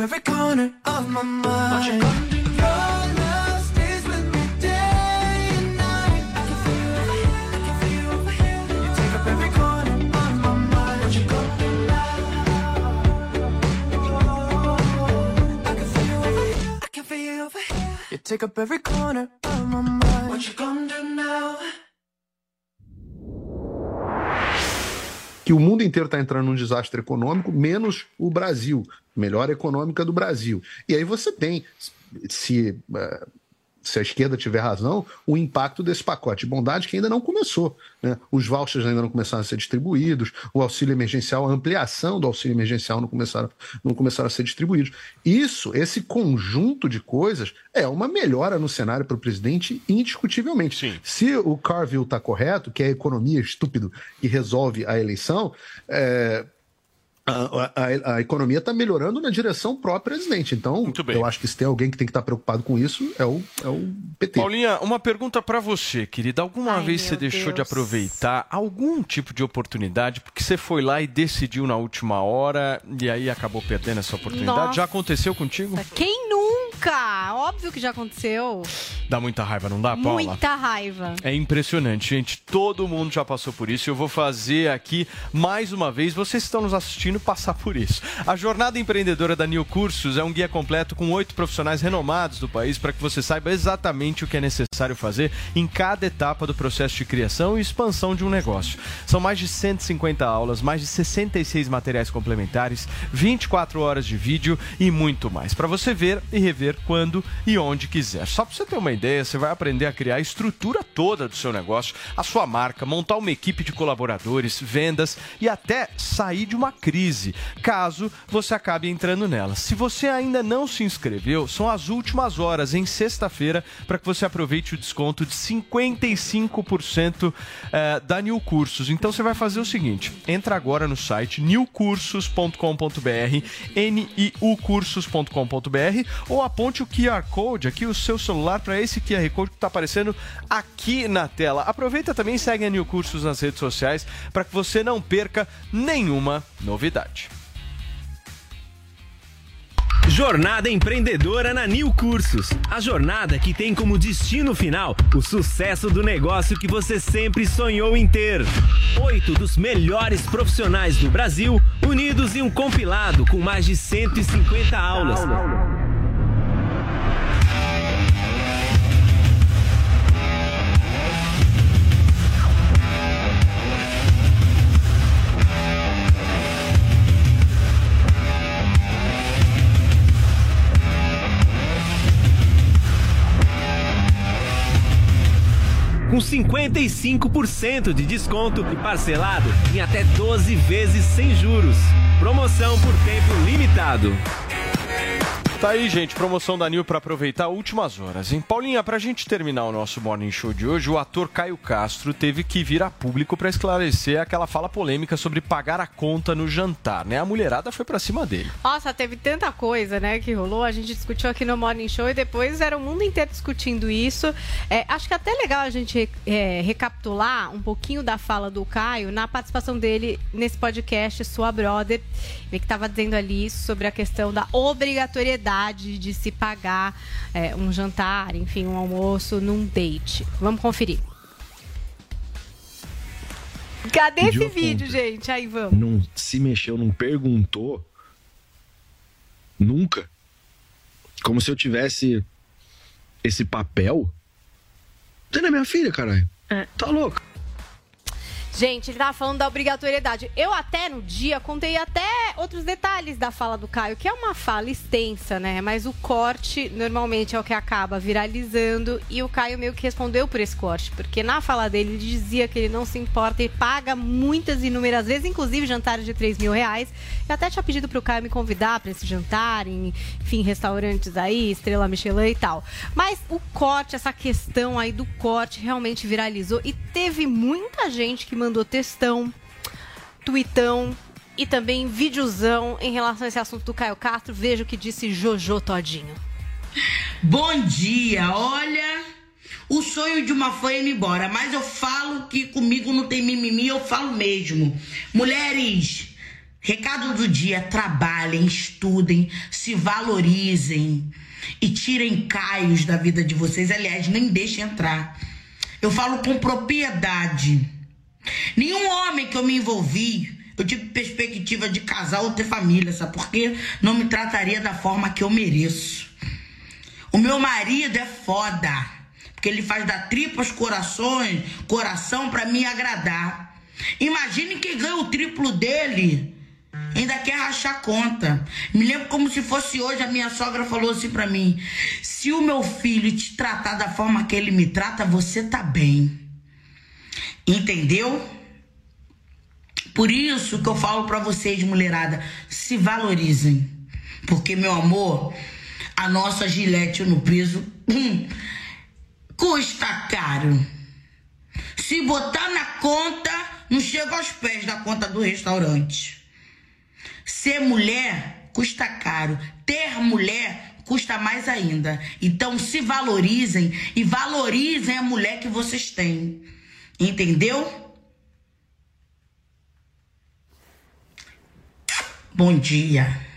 Every corner of my mind. Your love stays with me day and night. I can feel you over here. I can feel you over here. You take up every corner of my mind. What you gonna do now? I can feel you over here. I can feel you over here. You take up every corner of my mind. What you gonna do now? que o mundo inteiro está entrando num desastre econômico, menos o Brasil, melhor econômica do Brasil. E aí você tem, se, eh, se a esquerda tiver razão, o impacto desse pacote de bondade que ainda não começou. Né? Os vouchers ainda não começaram a ser distribuídos, o auxílio emergencial, a ampliação do auxílio emergencial não começaram, não começaram a ser distribuídos. Isso, esse conjunto de coisas, é uma melhora no cenário para o presidente, indiscutivelmente. Se o Carville está correto, que é a economia estúpido que resolve a eleição, é, a, a- a economia está melhorando na direção própria presidente. Então, eu acho que se tem alguém que tem que estar preocupado com isso, é o, é o PT. Paulinha, uma pergunta pra você, querida. Alguma vez você deixou de aproveitar algum tipo de oportunidade porque você foi lá e decidiu na última hora e aí acabou perdendo essa oportunidade? Nossa. Já aconteceu contigo? Quem nunca? Ah, óbvio que já aconteceu. Dá muita raiva, não dá, Paula? Muita raiva. É impressionante, gente. Todo mundo já passou por isso. Eu vou fazer aqui mais uma vez. Vocês que estão nos assistindo passar por isso. A jornada empreendedora da New Cursos é um guia completo com oito profissionais renomados do país para que você saiba exatamente o que é necessário fazer em cada etapa do processo de criação e expansão de um negócio. São mais de 150 aulas, mais de 66 materiais complementares, 24 horas de vídeo e muito mais para você ver e rever quando e onde quiser. Só para você ter uma ideia, você vai aprender a criar a estrutura toda do seu negócio, a sua marca, montar uma equipe de colaboradores, vendas e até sair de uma crise, caso você acabe entrando nela. Se você ainda não se inscreveu, são as últimas horas em sexta-feira para que você aproveite o desconto de 55% eh, da New Cursos. Então você vai fazer o seguinte: entra agora no site newcursos.com.br, niucursos.com.br ou aponte o QR Code aqui, o seu celular, para esse QR Code que está aparecendo aqui na tela. Aproveita também e segue a New Cursos nas redes sociais para que você não perca nenhuma novidade. Jornada empreendedora na New Cursos. A jornada que tem como destino final o sucesso do negócio que você sempre sonhou em ter. Oito dos melhores profissionais do Brasil unidos em um compilado com mais de 150 aulas. 55% de desconto e parcelado em até 12 vezes sem juros. Promoção por tempo limitado. Tá aí, gente, promoção da Nil para aproveitar últimas horas, hein? Paulinha, pra gente terminar o nosso Morning Show de hoje, o ator Caio Castro teve que vir a público para esclarecer aquela fala polêmica sobre pagar a conta no jantar, né? A mulherada foi pra cima dele. Nossa, teve tanta coisa, né, que rolou. A gente discutiu aqui no Morning Show e depois era o mundo inteiro discutindo isso. É, acho que é até legal a gente é, recapitular um pouquinho da fala do Caio na participação dele nesse podcast Sua Brother. Ele que estava dizendo ali sobre a questão da obrigatoriedade de se pagar é, um jantar, enfim, um almoço num date. Vamos conferir. Cadê Pediu esse vídeo, conta. gente? Aí vamos. Não se mexeu, não perguntou. Nunca. Como se eu tivesse esse papel. Você não é minha filha, caralho. Tá louco. Gente, ele tava falando da obrigatoriedade. Eu até no dia contei até outros detalhes da fala do Caio, que é uma fala extensa, né? Mas o corte normalmente é o que acaba viralizando e o Caio meio que respondeu por esse corte, porque na fala dele ele dizia que ele não se importa e paga muitas inúmeras vezes, inclusive jantares de 3 mil reais. Eu até tinha pedido pro Caio me convidar para esse jantar, em, enfim, restaurantes aí, Estrela Michelin e tal. Mas o corte, essa questão aí do corte realmente viralizou e teve muita gente que mandou textão, tweetão e também videozão em relação a esse assunto do Caio Castro. Veja o que disse Jojo Todinho. Bom dia, olha. O sonho de uma fã é ir embora, mas eu falo que comigo não tem mimimi, eu falo mesmo. Mulheres, recado do dia: trabalhem, estudem, se valorizem e tirem caios da vida de vocês. Aliás, nem deixem entrar. Eu falo com propriedade. Nenhum homem que eu me envolvi, eu tive perspectiva de casar ou ter família, sabe por quê? Não me trataria da forma que eu mereço. O meu marido é foda, porque ele faz da tripas corações, coração para me agradar. Imagine quem ganha o triplo dele. Ainda quer rachar conta. Me lembro como se fosse hoje, a minha sogra falou assim pra mim: se o meu filho te tratar da forma que ele me trata, você tá bem. Entendeu? Por isso que eu falo pra vocês, mulherada, se valorizem. Porque, meu amor, a nossa gilete no piso hum, custa caro. Se botar na conta, não chega aos pés da conta do restaurante. Ser mulher custa caro. Ter mulher custa mais ainda. Então se valorizem e valorizem a mulher que vocês têm. Entendeu? Bom dia.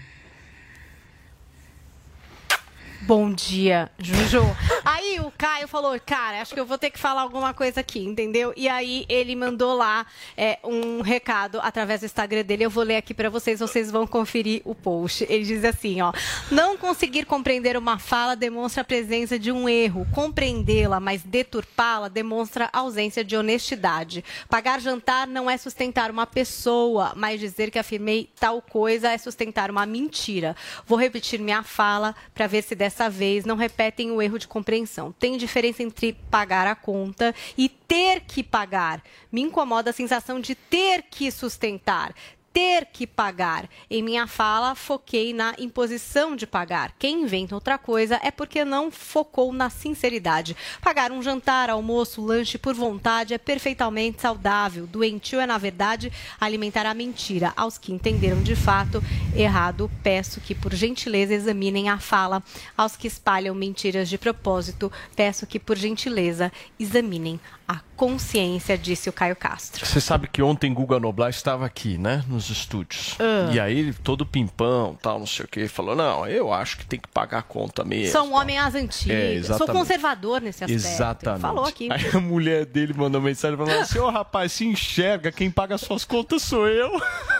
Bom dia, Juju. Aí o Caio falou, cara, acho que eu vou ter que falar alguma coisa aqui, entendeu? E aí ele mandou lá é, um recado através do Instagram dele. Eu vou ler aqui pra vocês, vocês vão conferir o post. Ele diz assim, ó: "Não conseguir compreender uma fala demonstra a presença de um erro. Compreendê-la, mas deturpá-la demonstra ausência de honestidade. Pagar jantar não é sustentar uma pessoa, mas dizer que afirmei tal coisa é sustentar uma mentira. Vou repetir minha fala para ver se dessa vez não repetem o erro de compreensão. Tem diferença entre pagar a conta e ter que pagar. Me incomoda a sensação de ter que sustentar ter que pagar. Em minha fala, foquei na imposição de pagar. Quem inventa outra coisa é porque não focou na sinceridade. Pagar um jantar, almoço, lanche por vontade é perfeitamente saudável. Doentio é, na verdade, alimentar a mentira. Aos que entenderam de fato errado, peço que, por gentileza, examinem a fala. Aos que espalham mentiras de propósito, peço que, por gentileza, examinem a consciência, disse o Caio Castro. Você sabe que ontem Guga Noblar estava aqui, né? Nos estúdios. Ah. E aí, ele todo pimpão, tal, não sei o que, falou: não, eu acho que tem que pagar a conta mesmo. Sou um homem às antigas. É, Sou conservador nesse aspecto. Exatamente. Falou aqui. Aí a mulher dele mandou mensagem falando assim: ô rapaz, se enxerga, quem paga suas contas sou eu.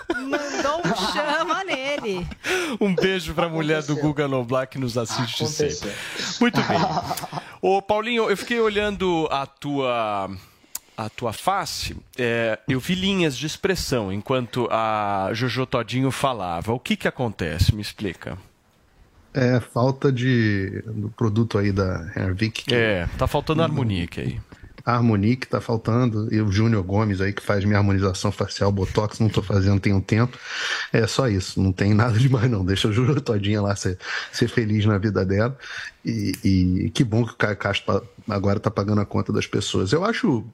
Mandou um chama nele. Um beijo pra mulher do Guga Noblar que nos assiste sempre. Muito bem. Ô, Paulinho, eu fiquei olhando a tua. A tua face, é, eu vi linhas de expressão enquanto a Jojo Todinho falava. O que que acontece? Me explica. É falta de do produto aí da Hervik. É, tá faltando harmonique aí. A Harmonique tá faltando, e o Júnior Gomes aí que faz minha harmonização facial, Botox, não tô fazendo tem um tempo. É só isso, não tem nada demais não. Deixa a Júnior Todinha lá ser, ser feliz na vida dela. E, e que bom que o Caio Castro agora tá pagando a conta das pessoas. Eu acho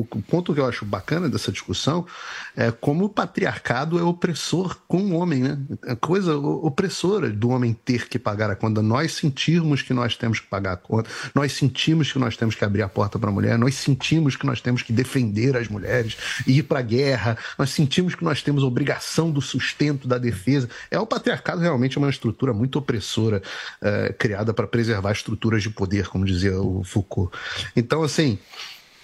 o ponto que eu acho bacana dessa discussão é como o patriarcado é opressor com o homem, né? É coisa opressora do homem ter que pagar a conta. Nós sentirmos que nós temos que pagar a conta, nós sentimos que nós temos que abrir a porta para a mulher, nós sentimos que nós temos que defender as mulheres, ir para a guerra, nós sentimos que nós temos a obrigação do sustento, da defesa. É o patriarcado realmente é uma estrutura muito opressora, eh, criada para preservar estruturas de poder, como dizia o Foucault. Então, assim.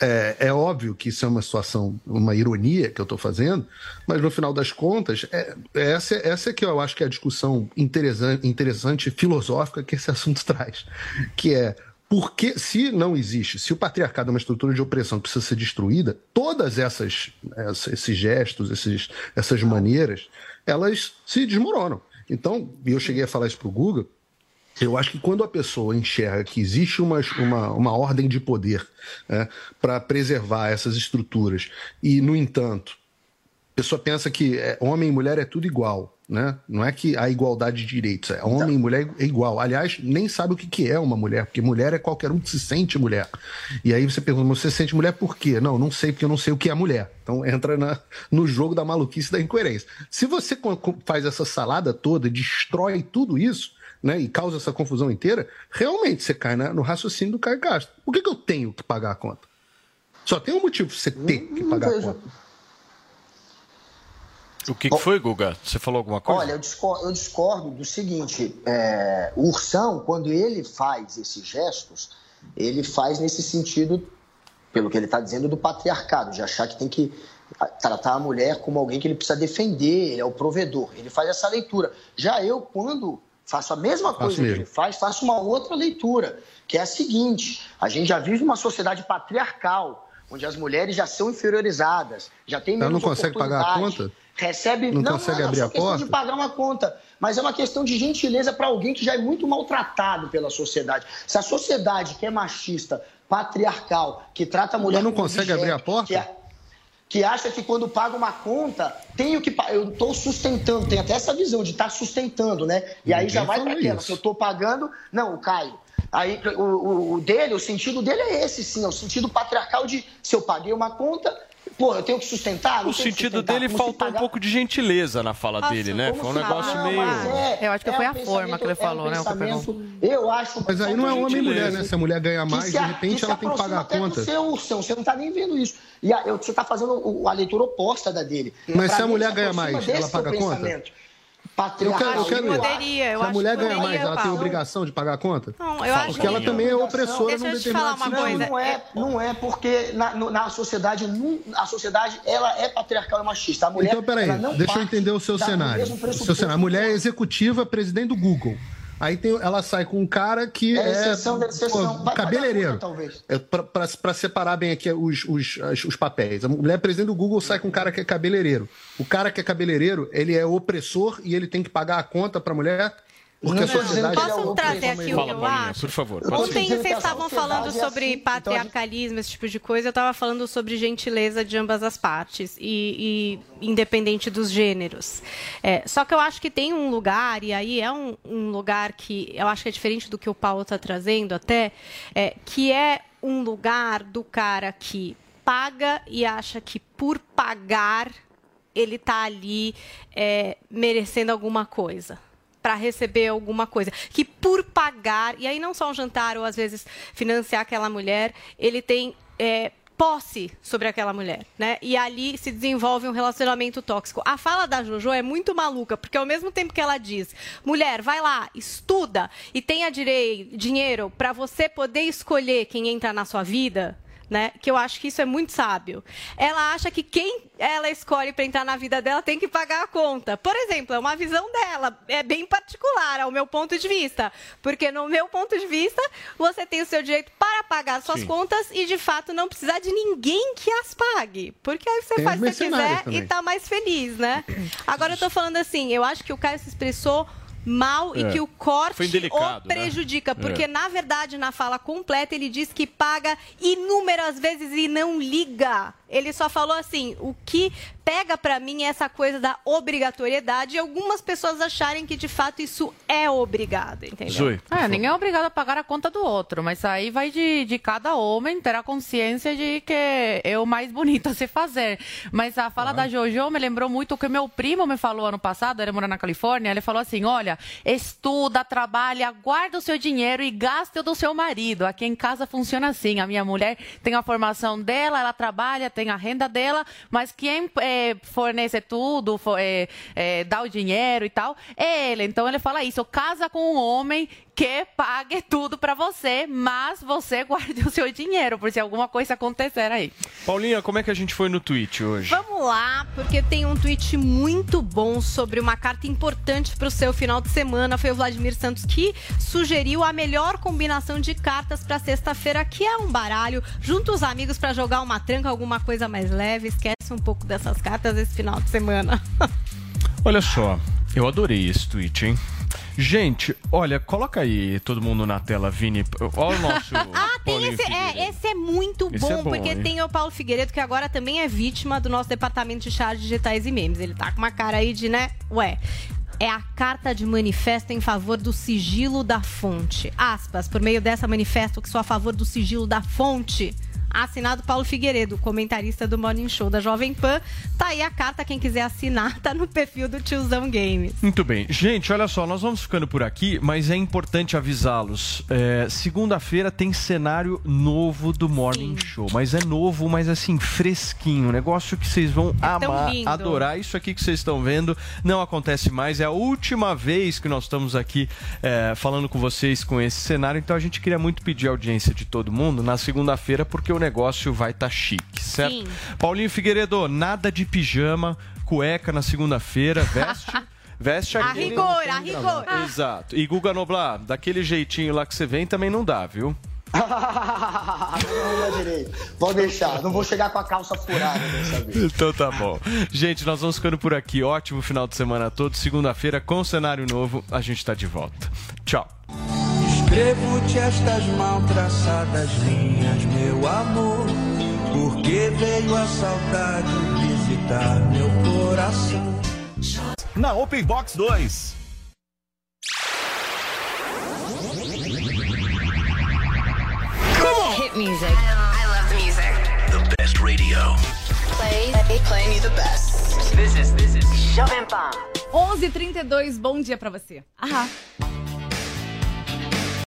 É, é óbvio que isso é uma situação, uma ironia que eu estou fazendo, mas no final das contas, é, é essa, essa é que eu acho que é a discussão interessante, interessante filosófica que esse assunto traz, que é porque se não existe, se o patriarcado é uma estrutura de opressão que precisa ser destruída, todas essas, essa- esses gestos, esses, essas maneiras, elas se desmoronam. Então, eu cheguei a falar isso para o Google, eu acho que quando a pessoa enxerga que existe uma, uma, uma ordem de poder para preservar essas estruturas e, no entanto, a pessoa pensa que é, homem e mulher é tudo igual, né? Não é que há igualdade de direitos, é homem e mulher é igual. Aliás, nem sabe o que, que é uma mulher, porque mulher é qualquer um que se sente mulher. E aí você pergunta, mas você se sente mulher por quê? Não, não sei, porque eu não sei o que é mulher. Então entra na- no jogo da maluquice da incoerência. Se você faz essa salada toda, destrói tudo isso, né, e causa essa confusão inteira, realmente você cai na- no raciocínio do Caio Castro. Por que, que eu tenho que pagar a conta? Só tem um motivo pra você ter que pagar a conta. O que, que foi, Guga? Você falou alguma coisa? Olha, eu discordo, eu discordo do seguinte: é, o Ursão, quando ele faz esses gestos, ele faz nesse sentido, pelo que ele está dizendo, do patriarcado, de achar que tem que tratar a mulher como alguém que ele precisa defender, ele é o provedor. Ele faz essa leitura. Já eu, quando faço a mesma coisa que ele faz, faço uma outra leitura, que é a seguinte: a gente já vive uma sociedade patriarcal, onde as mulheres já são inferiorizadas, já tem Ela menos não consegue pagar a conta? Recebe. Não consegue é abrir só a questão porta? de pagar uma conta. Mas é uma questão de gentileza para alguém que já é muito maltratado pela sociedade. Se a sociedade que é machista, patriarcal, que trata a mulher Mas não consegue abrir a porta? Que, acha que quando paga uma conta, tenho que eu estou sustentando, tem até essa visão de estar sustentando, né? E aí Ninguém já vai para aquela, se eu estou pagando, não, o Caio. Aí o, o- o dele, o sentido dele é esse, sim, é o sentido patriarcal de se eu paguei uma conta, pô, eu tenho que sustentar. não O sentido sustentar, dele faltou um pouco de gentileza na fala dele, né? Foi um negócio Não, meio. é- Eu acho que é foi a forma que ele falou, é um né, o Eu acho. Mas aí não é homem e mulher, né? Se a mulher ganha mais, se de repente ela tem que pagar a conta. Seu, Ursão, você não está nem vendo isso. E a- eu- você está fazendo a leitura oposta da dele. Mas Pra se a mulher ganha mais, ela paga a conta? Pensamento. Eu quero, eu quero ir. Poderia, eu Se a acho mulher ganha mais, ela tem obrigação de pagar a conta? Não, eu acho Porque ela também é opressora Deixa num te falar determinado uma sentido. coisa. Não é, não é porque na, na sociedade, nu- a sociedade ela é patriarcal e machista. A mulher, Então, peraí, ela não deixa eu entender o seu cenário. O seu cenário. A mulher é executiva, presidente do Google. Aí tem, ela sai com um cara que É é, exceção da exceção. pô, cabeleireiro. É pra separar bem aqui os, os, as- os papéis. A mulher presidente do Google sai com um cara que é cabeleireiro. O cara que é cabeleireiro, ele é opressor e ele tem que pagar a conta pra mulher porque Não, a sociedade... não, Posso trazer aqui o Fala, que eu acho? por favor. Ontem vocês estavam falando é sobre assim, então patriarcalismo, esse tipo de coisa. Eu estava falando sobre gentileza de ambas as partes, e, e independente dos gêneros. É, só que eu acho que tem um lugar, e aí é um, um lugar que eu acho que é diferente do que o Paulo está trazendo até, é, que é um lugar do cara que paga e acha que por pagar ele está ali é, merecendo alguma coisa para receber alguma coisa. Que por pagar, e aí não só um jantar ou às vezes financiar aquela mulher, ele tem é, posse sobre aquela mulher, né? E ali se desenvolve um relacionamento tóxico. A fala da Jojo é muito maluca, porque ao mesmo tempo que ela diz, mulher, vai lá, estuda e tenha direi- dinheiro para você poder escolher quem entra na sua vida, né? Que eu acho que isso é muito sábio. Ela acha que quem ela escolhe para entrar na vida dela tem que pagar a conta. Por exemplo, é uma visão dela, é bem particular ao meu ponto de vista, porque no meu ponto de vista, você tem o seu direito para pagar suas Sim. contas e de fato não precisar de ninguém que as pague, porque aí você Tem faz o que quiser também. e tá mais feliz, né? Agora eu tô falando assim, eu acho que o Caio se expressou mal e É. que o corte o né? prejudica, porque É. na verdade, na fala completa, ele diz que paga inúmeras vezes e não liga. Ele só falou assim: o que pega pra mim é essa coisa da obrigatoriedade e algumas pessoas acharem que de fato isso é obrigado, entendeu? É, ninguém é obrigado a pagar a conta do outro, mas aí vai de, de cada homem ter a consciência de que é o mais bonito a se fazer. Mas a fala da Jojo me lembrou muito o que meu primo me falou ano passado, ele mora na Califórnia, ele falou assim, olha, estuda, trabalha, guarda o seu dinheiro e gaste o do seu marido. Aqui em casa funciona assim, a minha mulher tem a formação dela, ela trabalha, tem a renda dela, mas quem eh, fornece tudo, fo- eh, eh, dá o dinheiro e tal, é ele. Então ele fala isso, casa com um homem que pague tudo pra você, mas você guarde o seu dinheiro, por se alguma coisa acontecer aí. Paulinha, como é que a gente foi no tweet hoje? Vamos lá, porque tem um tweet muito bom sobre uma carta importante para o seu final de semana. Foi o Vladimir Santos que sugeriu a melhor combinação de cartas para sexta-feira, que é um baralho. Junta os amigos para jogar uma tranca, alguma coisa mais leve. Esquece um pouco dessas cartas esse final de semana. Olha só, eu adorei esse tweet, hein? Gente, olha, coloca aí todo mundo na tela, Vini. Olha o nosso. Ah, tem esse. É, esse é muito Esse bom, é bom, porque hein? tem o Paulo Figueiredo, que agora também é vítima do nosso departamento de chás digitais e memes. Ele tá com uma cara aí de, né? Ué. É a carta de manifesto em favor do sigilo da fonte. Aspas, por meio dessa manifesto que sou a favor do sigilo da fonte. Assinado Paulo Figueiredo, comentarista do Morning Show da Jovem Pan. Tá aí a carta, quem quiser assinar, tá no perfil do Tiozão Games. Muito bem. Gente, olha só, nós vamos ficando por aqui, mas é importante avisá-los. É, Segunda-feira tem cenário novo do Morning Show. Mas é novo, mas assim, fresquinho. Um negócio que vocês vão tão amar, adorar. Isso aqui que vocês estão vendo não acontece mais. É a última vez que nós estamos aqui é, falando com vocês com esse cenário. Então a gente queria muito pedir a audiência de todo mundo na segunda-feira, porque o negócio vai estar chique, certo? Sim. Paulinho Figueiredo, nada de pijama, cueca na segunda-feira, veste. Veste A aquele- rigor, a rigor. Exato. E Guga Noblar, daquele jeitinho lá que você vem também não dá, viu? não. Pode deixar, não vou chegar com a calça furada dessa vez. Então tá bom. Gente, nós vamos ficando por aqui. Ótimo final de semana a todos. Segunda-feira, com cenário novo, a gente tá de volta. Tchau. Escrevo-te estas mal traçadas linhas, meu amor, porque veio a saudade visitar meu coração. Na Open Box 2. Hit music. I love the music. The best radio. Play, playing you the best. This is, this is Jovem Pan. 11:32, bom dia pra você. Aham.